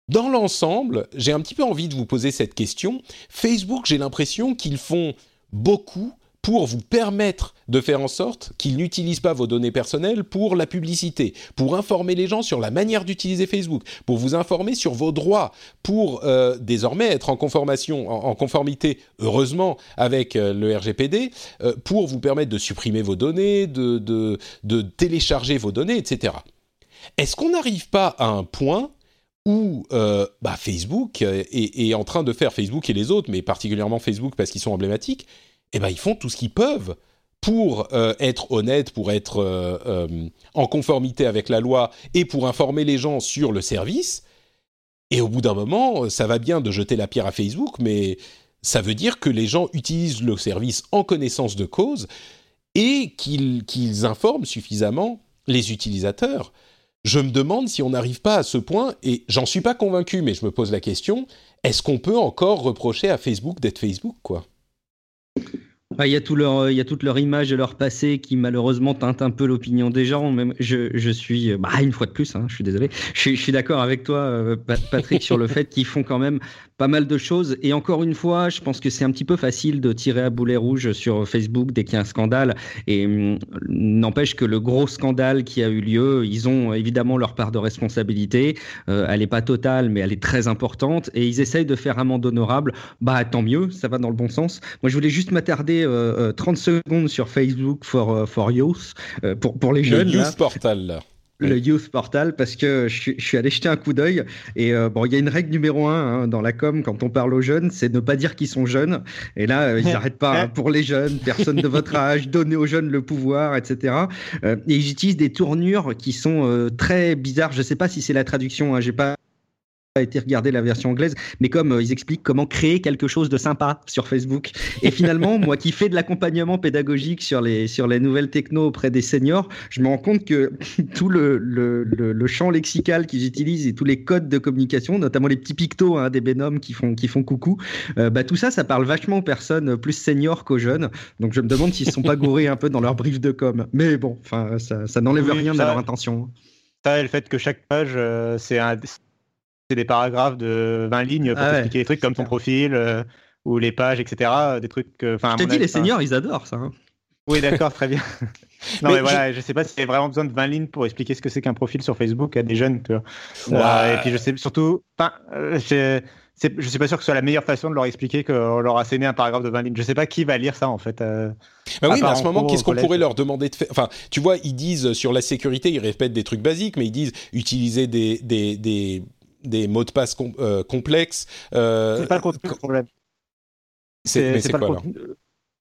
dans l'ensemble, j'ai un petit peu envie de vous poser cette question. Facebook, j'ai l'impression qu'ils font beaucoup pour vous permettre de faire en sorte qu'ils n'utilisent pas vos données personnelles pour la publicité, pour informer les gens sur la manière d'utiliser Facebook, pour vous informer sur vos droits, pour euh, désormais être en conformation, en, conformité, heureusement, avec euh, le RGPD, euh, pour vous permettre de supprimer vos données, de, télécharger vos données, etc. Est-ce qu'on n'arrive pas à un point où bah, Facebook est, en train de faire, Facebook et les autres, mais particulièrement Facebook parce qu'ils sont emblématiques, eh ben, ils font tout ce qu'ils peuvent pour être honnête, pour être en conformité avec la loi et pour informer les gens sur le service. Et au bout d'un moment, ça va bien de jeter la pierre à Facebook, mais ça veut dire que les gens utilisent le service en connaissance de cause et qu'ils informent suffisamment les utilisateurs. Je me demande si on n'arrive pas à ce point, et j'en suis pas convaincu, mais je me pose la question, est-ce qu'on peut encore reprocher à Facebook d'être Facebook, quoi? Il y, a tout leur, il y a toute leur image de leur passé qui malheureusement teinte un peu l'opinion des gens. Même je, je suis, bah, une fois de plus, hein, je suis désolé, je, je suis d'accord avec toi, euh, Patrick, sur le fait qu'ils font quand même pas mal de choses. Et encore une fois, je pense que c'est un petit peu facile de tirer à boulet rouge sur Facebook dès qu'il y a un scandale. Et hum, n'empêche que le gros scandale qui a eu lieu, ils ont évidemment leur part de responsabilité. Euh, elle n'est pas totale, mais elle est très importante. Et ils essayent de faire amende honorable. Bah tant mieux, ça va dans le bon sens. Moi, je voulais juste m'attarder euh, 30 euh, secondes sur Facebook for, euh, for Youth, pour, pour les jeunes. Le Youth Portal, là le Youth Portal parce que je, suis allé jeter un coup d'œil et euh, bon il y a une règle numéro un hein, dans la com quand on parle aux jeunes c'est ne pas dire qu'ils sont jeunes. Et là euh, ils n'arrêtent pas hein, pour les jeunes personne de votre âge donner aux jeunes le pouvoir etc euh, et ils utilisent des tournures qui sont très bizarres. Je sais pas si c'est la traduction hein, j'ai pas été regarder la version anglaise, mais comme euh, ils expliquent comment créer quelque chose de sympa sur Facebook. Et finalement, moi qui fais de l'accompagnement pédagogique sur les, sur les nouvelles techno auprès des seniors, je me rends compte que tout le, le, le, champ lexical qu'ils utilisent et tous les codes de communication, notamment les petits pictos hein, des bénoms qui font, qui font coucou, euh, bah, tout ça, ça parle vachement aux personnes plus seniors qu'aux jeunes. Donc je me demande s'ils ne sont pas gourés un peu dans leur brief de com. Mais bon, ça, ça n'enlève rien à leur intention. Ça, et le fait que chaque page, euh, c'est un c'est des paragraphes de 20 lignes pour ah expliquer des trucs comme ton profil euh, ou les pages, etc. Des trucs. Enfin, je t'ai dit, les seniors, ils adorent ça. Hein. Oui, d'accord, très bien. non, mais, voilà, je... sais pas s'il y a vraiment besoin de 20 lignes pour expliquer ce que c'est qu'un profil sur Facebook à des jeunes. Tu euh, et puis, je sais surtout. Enfin, euh, je... je suis pas sûr que ce soit la meilleure façon de leur expliquer qu'on leur a scéné un paragraphe de 20 lignes. Je sais pas qui va lire ça en fait. Bah oui, mais à ce moment, qu'est-ce qu'on pourrait leur demander de faire? Enfin, tu vois, ils disent sur la sécurité, ils répètent des trucs basiques, mais ils disent utiliser des, des, des des mots de passe euh, complexes. Euh, c'est pas le contenu le problème. C'est quoi alors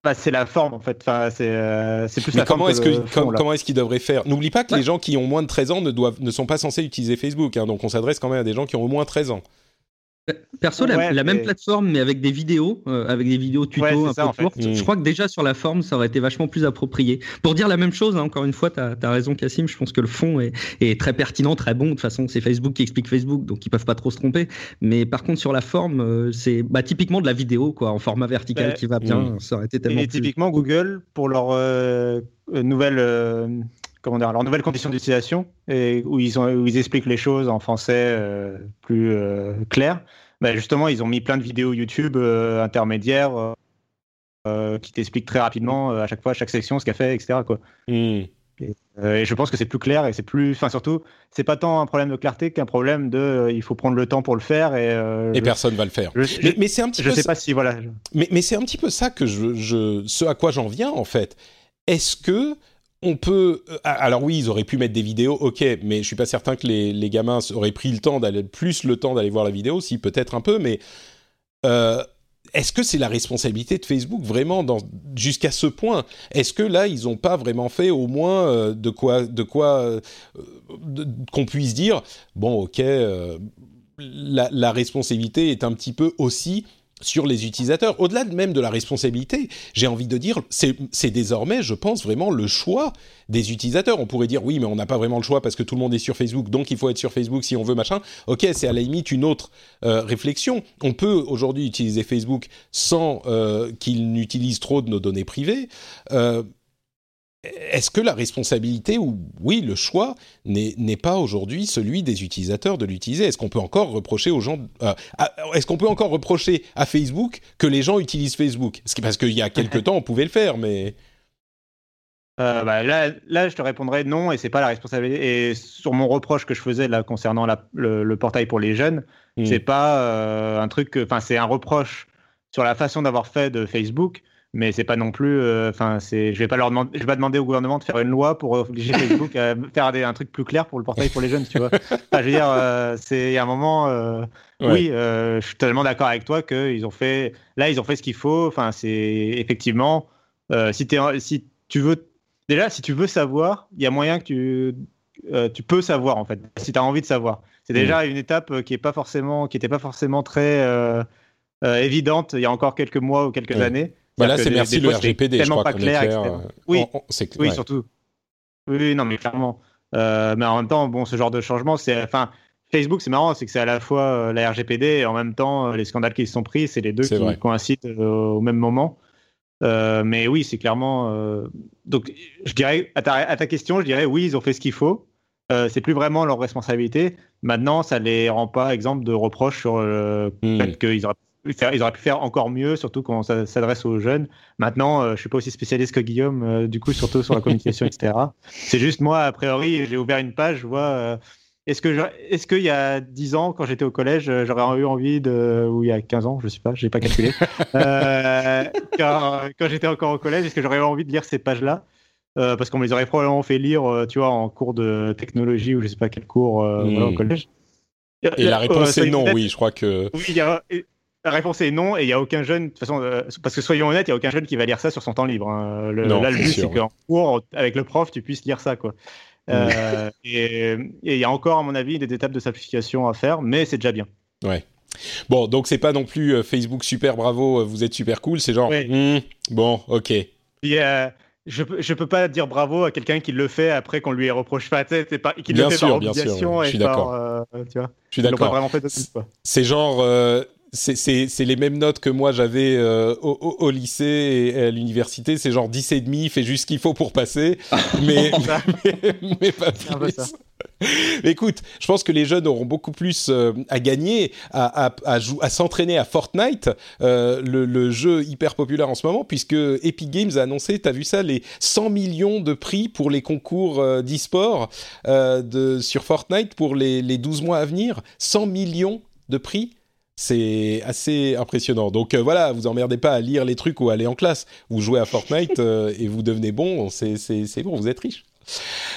bah, c'est la forme en fait. Enfin, c'est euh, plus Mais comment est-ce que, comment est-ce qu'ils devraient faire? N'oublie pas que les gens qui ont moins de 13 ans ne doivent ne sont pas censés utiliser Facebook. Hein, donc on s'adresse quand même à des gens qui ont au moins 13 ans. Perso, la, même plateforme, mais avec des vidéos, euh, avec des vidéos tuto un peu courtes. Je crois que déjà sur la forme, ça aurait été vachement plus approprié. Pour dire la même chose, hein, encore une fois, tu as, raison, Cassim. Je pense que le fond est, très pertinent, très bon. De toute façon, c'est Facebook qui explique Facebook, donc ils peuvent pas trop se tromper. Mais par contre, sur la forme, euh, c'est bah, typiquement de la vidéo, quoi, en format vertical qui va bien. Mm. Ça aurait été tellement. Et typiquement, Google, pour leur euh, nouvelle comment dire, leurs nouvelles conditions d'utilisation et où ils, ont, où ils expliquent les choses en français euh, plus euh, clair. Bah, justement, ils ont mis plein de vidéos YouTube euh, intermédiaires qui t'expliquent très rapidement à chaque fois, à chaque section, ce qu'elle fait, etc. Quoi. Hmm. Et, je pense que c'est plus clair et c'est plus, enfin surtout, c'est pas tant un problème de clarté qu'un problème de, il faut prendre le temps pour le faire et. et personne va le faire. mais, c'est un petit. Je sais pas si voilà. Mais, mais c'est un petit peu ça que je, je ce à quoi j'en viens en fait. Est-ce que on peut. Euh, alors oui, ils auraient pu mettre des vidéos, ok, mais je suis pas certain que les, gamins auraient pris le temps d'aller plus le temps d'aller voir la vidéo, si peut-être un peu, mais euh, est-ce que c'est la responsabilité de Facebook vraiment jusqu'à ce point? Est-ce que là ils n'ont pas vraiment fait au moins euh, de quoi, de quoi qu'on puisse dire bon, ok, la, responsabilité est un petit peu aussi sur les utilisateurs. Au-delà même de la responsabilité, j'ai envie de dire, c'est désormais, je pense, vraiment le choix des utilisateurs. On pourrait dire, oui, mais on n'a pas vraiment le choix parce que tout le monde est sur Facebook, donc il faut être sur Facebook si on veut machin. Ok, c'est à la limite une autre euh, réflexion. On peut aujourd'hui utiliser Facebook sans euh, qu'il n'utilise trop de nos données privées. Euh, est-ce que la responsabilité ou oui le choix n'est pas aujourd'hui celui des utilisateurs de l'utiliser? Est-ce qu'on peut encore reprocher aux gens euh, Est-ce qu'on peut encore reprocher à Facebook que les gens utilisent Facebook? Parce qu'il y a quelques temps on pouvait le faire, mais euh, bah, là, là, je te répondrais non, et c'est pas la responsabilité. Et sur mon reproche que je faisais là concernant le, portail pour les jeunes, hmm. c'est pas euh, un truc, enfin c'est un reproche sur la façon d'avoir fait de Facebook mais c'est pas non plus euh, enfin c'est je vais pas leur demander je vais pas demander au gouvernement de faire une loi pour obliger Facebook à faire des, un truc plus clair pour le portail pour les jeunes tu vois enfin, je veux dire euh, c'est il y a un moment euh, oui je suis totalement d'accord avec toi que ils ont fait là ils ont fait ce qu'il faut enfin c'est effectivement si tu si tu veux déjà, si tu veux savoir, il y a moyen que tu, tu peux savoir en fait, si tu as envie de savoir. C'est Mm. déjà une étape qui est pas forcément, qui n'était pas forcément très évidente il y a encore quelques mois ou quelques Ouais. années. Bah là, C'est-à-dire c'est merci des le RGPD, je tellement crois pas clair, est clair. etc. euh, Oui. on- on- c'est- Oui, ouais. surtout. Oui, non, mais clairement. Euh, mais en même temps, bon, ce genre de changement, c'est, enfin, Facebook, c'est marrant, c'est que c'est à la fois euh, la RGPD et en même temps euh, les scandales qui se sont pris, c'est les deux qui vrai. coïncident au même moment. Mais oui, c'est clairement. Donc, je dirais à ta, à ta question, je dirais oui, ils ont fait ce qu'il faut. C'est plus vraiment leur responsabilité. Maintenant, ça les rend pas exemple de reproches sur le Hmm. fait qu'ils auraient faire, ils auraient pu faire encore mieux, surtout quand ça s'adresse aux jeunes. Maintenant, euh, je suis pas aussi spécialiste que Guillaume, euh, du coup, surtout sur la communication, etc. C'est juste moi, a priori, j'ai ouvert une page, je vois. euh, est-ce que je- est-ce qu'il y a 10 ans, quand j'étais au collège, euh, j'aurais eu envie de, ou il y a 15 ans, je sais pas, j'ai pas calculé, quand, quand j'étais encore au collège, est-ce que j'aurais eu envie de lire ces pages-là Parce qu'on me les aurait probablement fait lire, tu vois, en cours de technologie ou je sais pas quel cours euh, Hmm. voilà, au collège. Et la Euh, réponse est non, oui, je crois que. oui, il y a- la réponse est non, et il n'y a aucun jeune, de toute façon, euh, parce que soyons honnêtes, il n'y a aucun jeune qui va lire ça sur son temps libre. hein. Le- Non, là, le but, c'est qu'en cours, avec le prof, tu puisses lire ça. Quoi. Euh, et et il y a encore, à mon avis, des étapes de simplification à faire, mais c'est déjà bien. Bon, donc c'est pas non plus euh, Facebook super bravo, vous êtes super cool, c'est genre. Ouais. hmm, bon, ok. Je je peux pas dire bravo à quelqu'un qui le fait après qu'on lui reproche pas, c'est pas, qui le fait sûr, par bien sûr, obligation je et suis d'accord. Je suis d'accord. C'est genre, c'est- les mêmes notes que moi j'avais euh, au, lycée et à l'université. C'est genre 10 et demi, fait juste ce qu'il faut pour passer, mais, mais, mais pas un peu plus. ça. Écoute, je pense que les jeunes auront beaucoup plus euh, à gagner à, à, à, jou- à s'entraîner à Fortnite, euh, le, le jeu hyper populaire en ce moment, puisque Epic Games a annoncé, t'as vu ça, les 100 millions de prix pour les concours euh, d'e-sport de- sur Fortnite pour les, les 12 mois à venir. 100 millions de prix c'est assez impressionnant. Donc euh, voilà, vous emmerdez pas à lire les trucs ou à aller en classe. Vous jouez à Fortnite euh, et vous devenez bon, c'est bon, vous êtes riche.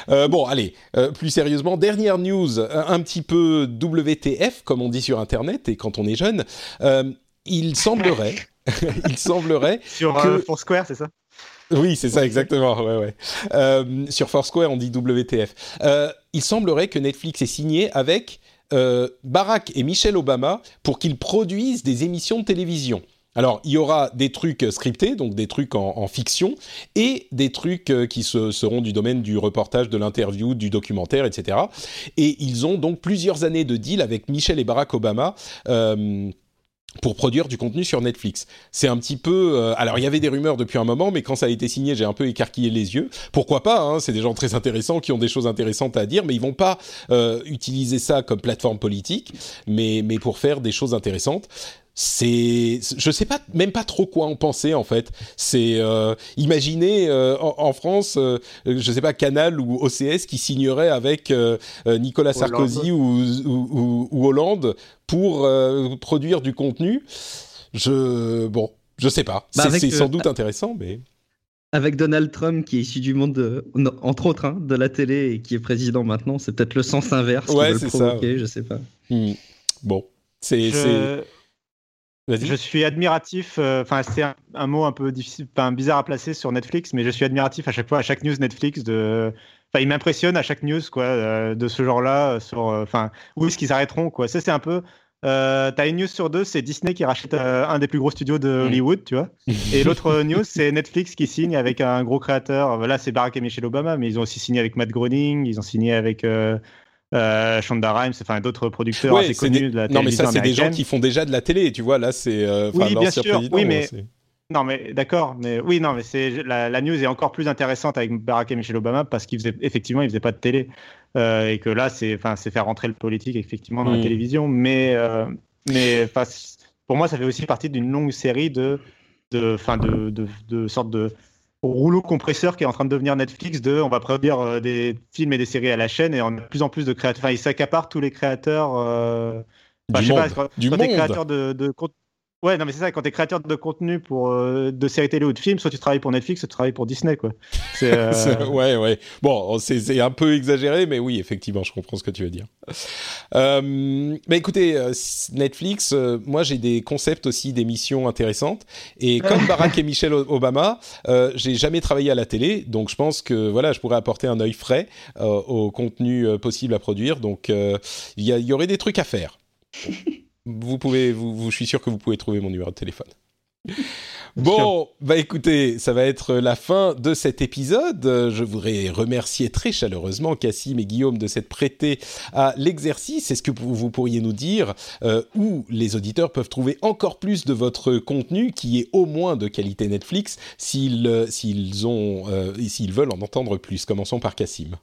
Euh, bon, allez, euh, plus sérieusement, dernière news, un, un petit peu WTF, comme on dit sur Internet, et quand on est jeune, euh, il semblerait, il semblerait, Sur Que- Foursquare, c'est ça? Oui, c'est ça exactement, ouais, ouais. Euh, sur Foursquare, on dit WTF. Euh, il semblerait que Netflix ait signé avec euh, Barack et Michelle Obama pour qu'ils produisent des émissions de télévision. Alors, il y aura des trucs scriptés, donc des trucs en, en fiction, et des trucs euh, qui se, seront du domaine du reportage, de l'interview, du documentaire, etc. Et ils ont donc plusieurs années de deal avec Michelle et Barack Obama. euh, pour produire du contenu sur Netflix. C'est un petit peu... euh, alors, il y avait des rumeurs depuis un moment, mais quand ça a été signé, j'ai un peu écarquillé les yeux. Pourquoi pas hein, C'est des gens très intéressants qui ont des choses intéressantes à dire, mais ils vont pas euh, utiliser ça comme plateforme politique, mais, mais pour faire des choses intéressantes. C'est, je sais pas, même pas trop quoi en penser en fait. C'est, euh, imaginez euh, en, en France, euh, je sais pas Canal ou OCS qui signerait avec euh, Nicolas. Sarkozy ou, ou, ou- ou Hollande pour euh, produire du contenu. Je, bon, je sais pas. Bah, c'est sans euh, doute intéressant, mais Avec Donald Trump qui est issu du monde, de- entre autres, hein, de la télé et qui est président maintenant, c'est peut-être le sens inverse Ouais, qui veut c'est le ça, provoquer, je sais pas. hmm, bon, c'est, Je. Je suis admiratif, euh, enfin c'est un, un mot un peu difficile, bizarre à placer sur Netflix, mais je suis admiratif à chaque fois, à chaque news Netflix de... Enfin, il m'impressionne à chaque news quoi, euh, de ce genre-là, euh, sur, euh, enfin, où est-ce qu'ils arrêteront quoi. Ça c'est un peu... Euh, T'as une news sur deux, c'est Disney qui rachète euh, un des plus gros studios de Mm. Hollywood, tu vois. Et l'autre news, c'est Netflix qui signe avec un gros créateur. Voilà, c'est Barack et Michelle Obama, mais ils ont aussi signé avec Matt Groening, ils ont signé avec euh, euh, Shonda Rhimes, enfin d'autres producteurs Ouais, assez connus des- de la Non, mais télévision ça, c'est des gens qui font déjà de la télé, tu vois. Là, c'est euh, Oui, bien sûr. Oui, mais- c'est- Non, mais d'accord, mais oui, non, mais c'est la, la news est encore plus intéressante avec Barack et Michelle Obama parce qu'ils faisaient effectivement ils faisaient pas de télé Euh, et que là c'est enfin c'est faire rentrer le politique effectivement dans Mm. la télévision, mais euh, mais pour moi ça fait aussi partie d'une longue série de de enfin de, de de sortes de rouleau compresseur qui est en train de devenir Netflix de on va produire euh, des films et des séries à la chaîne et on a de plus en plus de créateurs enfin ils s'accaparent tous les créateurs euh, enfin, Du je sais monde. pas, quand, Du quand t'es monde. créateur de, de, Ouais, non, mais c'est ça, quand tu es créateur de contenu pour euh, de séries télé ou de films, soit tu travailles pour Netflix, soit tu travailles pour Disney, quoi. Euh, ouais, ouais. Bon, c'est un peu exagéré, mais oui, effectivement, je comprends ce que tu veux dire. Euh, mais écoutez, Netflix, moi j'ai des concepts aussi d'émissions intéressantes, et comme Barack et Michelle Obama, j'ai jamais travaillé à la télé, donc je pense que voilà, je pourrais apporter un œil frais au contenu possible à produire, donc il y, y aurait des trucs à faire. vous pouvez, vous, je suis sûr que vous pouvez trouver mon numéro de téléphone. Bon, bah écoutez, ça va être la fin de cet épisode. Je voudrais remercier très chaleureusement Cassim et Guillaume de s'être prêtés à l'exercice. Est-ce que vous pourriez nous dire euh, où les auditeurs peuvent trouver encore plus de votre contenu qui est au moins de qualité Netflix s'ils euh, s'ils ont euh, s'ils veulent en entendre plus? Commençons par Cassim.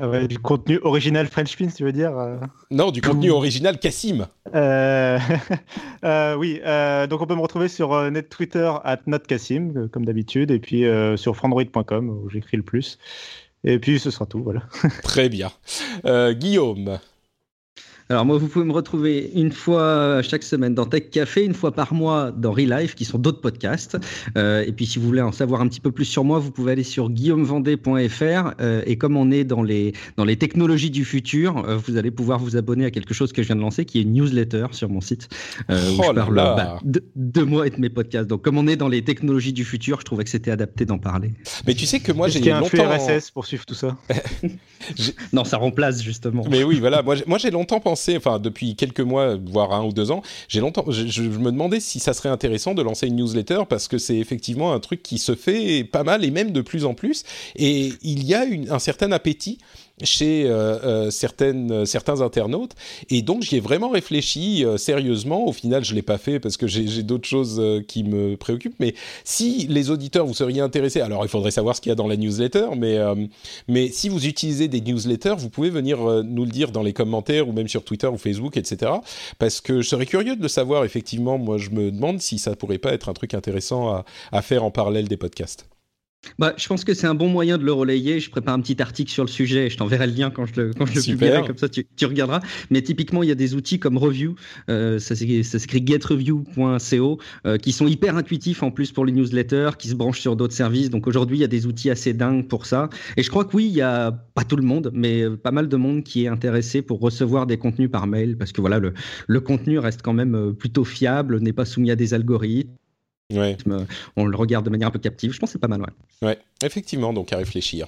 Ah du contenu original French Pins, tu veux dire euh Non, du contenu original Cassim. Euh, euh, oui, donc on peut me retrouver sur net Twitter at notcassim, comme d'habitude, et puis sur frandroid.com où j'écris le plus. Et puis ce sera tout, voilà. Très bien. Guillaume alors moi, vous pouvez me retrouver une fois chaque semaine dans Tech Café, une fois par mois dans Relife, qui sont d'autres podcasts. Euh, et puis si vous voulez en savoir un petit peu plus sur moi, vous pouvez aller sur guillaumevendée.fr. Euh, et comme on est dans les, dans les technologies du futur, euh, vous allez pouvoir vous abonner à quelque chose que je viens de lancer, qui est une newsletter sur mon site, où oh je parle bah, de, moi et de mes podcasts. Donc comme on est dans les technologies du futur, je trouvais que c'était adapté d'en parler. Mais tu sais que moi j'ai longtemps... un RSS pour suivre tout ça? Non, ça remplace justement. Mais oui, voilà. Moi, moi j'ai longtemps pensé enfin depuis quelques mois, voire un ou deux ans, j'ai longtemps, je, me demandais si ça serait intéressant de lancer une newsletter parce que c'est effectivement un truc qui se fait pas mal et même de plus en plus. Et il y a un certain appétit chez euh, euh, certaines, euh, certains internautes. Et donc, j'y ai vraiment réfléchi sérieusement. Au final, je ne l'ai pas fait parce que j'ai d'autres choses qui me préoccupent. Mais si les auditeurs, vous seriez intéressés, alors il faudrait savoir ce qu'il y a dans la newsletter, mais, mais si vous utilisez des newsletters, vous pouvez venir nous le dire dans les commentaires ou même sur Twitter ou Facebook, etc. Parce que je serais curieux de savoir, effectivement, moi je me demande si ça pourrait pas être un truc intéressant à, à faire en parallèle des podcasts. Bah, je pense que c'est un bon moyen de le relayer. Je prépare un petit article sur le sujet. Je t'enverrai le lien quand je le, quand je le publierai, comme ça tu, tu, regarderas. Mais typiquement, il y a des outils comme Review, euh, ça s'écrit getreview.co, euh, qui sont hyper intuitifs en plus pour les newsletters, qui se branchent sur d'autres services. Donc aujourd'hui, il y a des outils assez dingues pour ça. Et je crois que oui, il y a pas tout le monde, mais pas mal de monde qui est intéressé pour recevoir des contenus par mail, parce que voilà, le, le contenu reste quand même euh, plutôt fiable, n'est pas soumis à des algorithmes. On le regarde de manière un peu captive. Je pense que c'est pas mal, ouais. Ouais, effectivement, donc à réfléchir.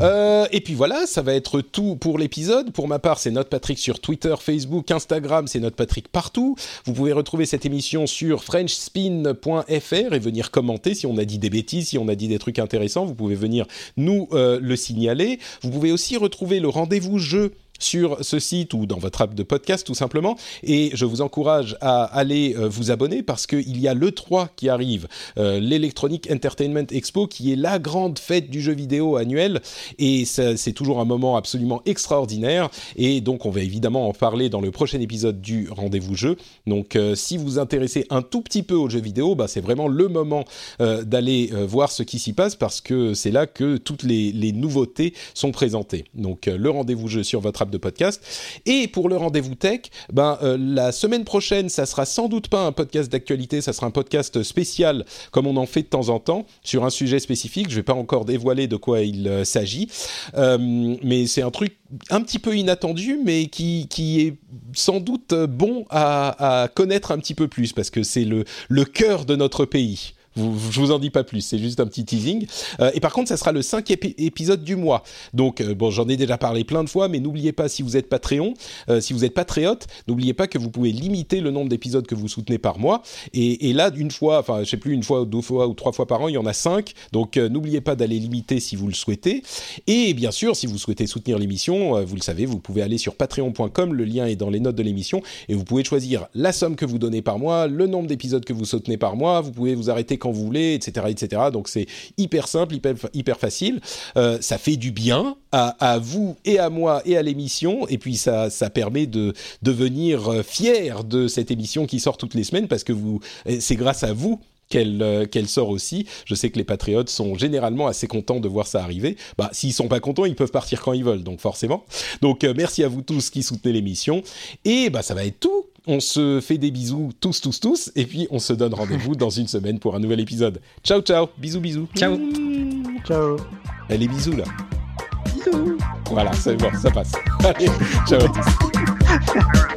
Euh, et puis voilà, ça va être tout pour l'épisode. Pour ma part, c'est Note Patrick sur Twitter, Facebook, Instagram, c'est Note Patrick partout. Vous pouvez retrouver cette émission sur frenchspin.fr et venir commenter si on a dit des bêtises, si on a dit des trucs intéressants. Vous pouvez venir nous euh, le signaler. Vous pouvez aussi retrouver le rendez-vous jeu sur ce site ou dans votre app de podcast tout simplement. Et je vous encourage à aller euh, vous abonner parce qu'il y a le 3 qui arrive, euh, l'Electronic Entertainment Expo, qui est la grande fête du jeu vidéo annuel. Et c'est toujours un moment absolument extraordinaire. Et donc on va évidemment en parler dans le prochain épisode du rendez-vous jeu. Donc euh, si vous vous intéressez un tout petit peu aux jeux vidéo, bah, c'est vraiment le moment d'aller voir ce qui s'y passe parce que c'est là que toutes les, les nouveautés sont présentées. Donc le rendez-vous jeu sur votre app de podcast. Et pour le rendez-vous tech, ben, euh, la semaine prochaine, ça sera sans doute pas un podcast d'actualité, ça sera un podcast spécial comme on en fait de temps en temps sur un sujet spécifique. Je vais pas encore dévoiler de quoi il euh, s'agit, euh, mais c'est un truc un petit peu inattendu, mais qui, qui est sans doute bon à, à connaître un petit peu plus parce que c'est le, le cœur de notre pays. Vous, je vous en dis pas plus, c'est juste un petit teasing. Euh, et par contre, ça sera le cinquième épisode du mois. Donc, euh, bon, j'en ai déjà parlé plein de fois, mais n'oubliez pas, si vous êtes Patreon, euh, si vous êtes patriote, n'oubliez pas que vous pouvez limiter le nombre d'épisodes que vous soutenez par mois. Et, et là, une fois, enfin, je sais plus, une fois, deux fois ou trois fois par an, il y en a cinq. Donc, n'oubliez pas d'aller limiter si vous le souhaitez. Et bien sûr, si vous souhaitez soutenir l'émission, vous le savez, vous pouvez aller sur patreon.com, le lien est dans les notes de l'émission, et vous pouvez choisir la somme que vous donnez par mois, le nombre d'épisodes que vous soutenez par mois. Vous pouvez vous arrêter quand vous voulez, etc., etc. Donc c'est hyper simple, hyper, hyper facile. Euh, ça fait du bien à, vous et à moi et à l'émission, et puis ça, ça permet de devenir euh, fier de cette émission qui sort toutes les semaines parce que vous, c'est grâce à vous qu'elle euh, qu'elle sort aussi. Je sais que les patriotes sont généralement assez contents de voir ça arriver. Bah, s'ils sont pas contents, ils peuvent partir quand ils veulent, donc forcément. Donc merci à vous tous qui soutenez l'émission. Et bah ça va être tout. On se fait des bisous tous, tous, tous, et puis on se donne rendez-vous dans une semaine pour un nouvel épisode. Ciao, ciao, bisous, bisous. Ciao. Ciao. Les bisous là. Bisous. Voilà, c'est bon, ça passe. Allez, ciao à tous.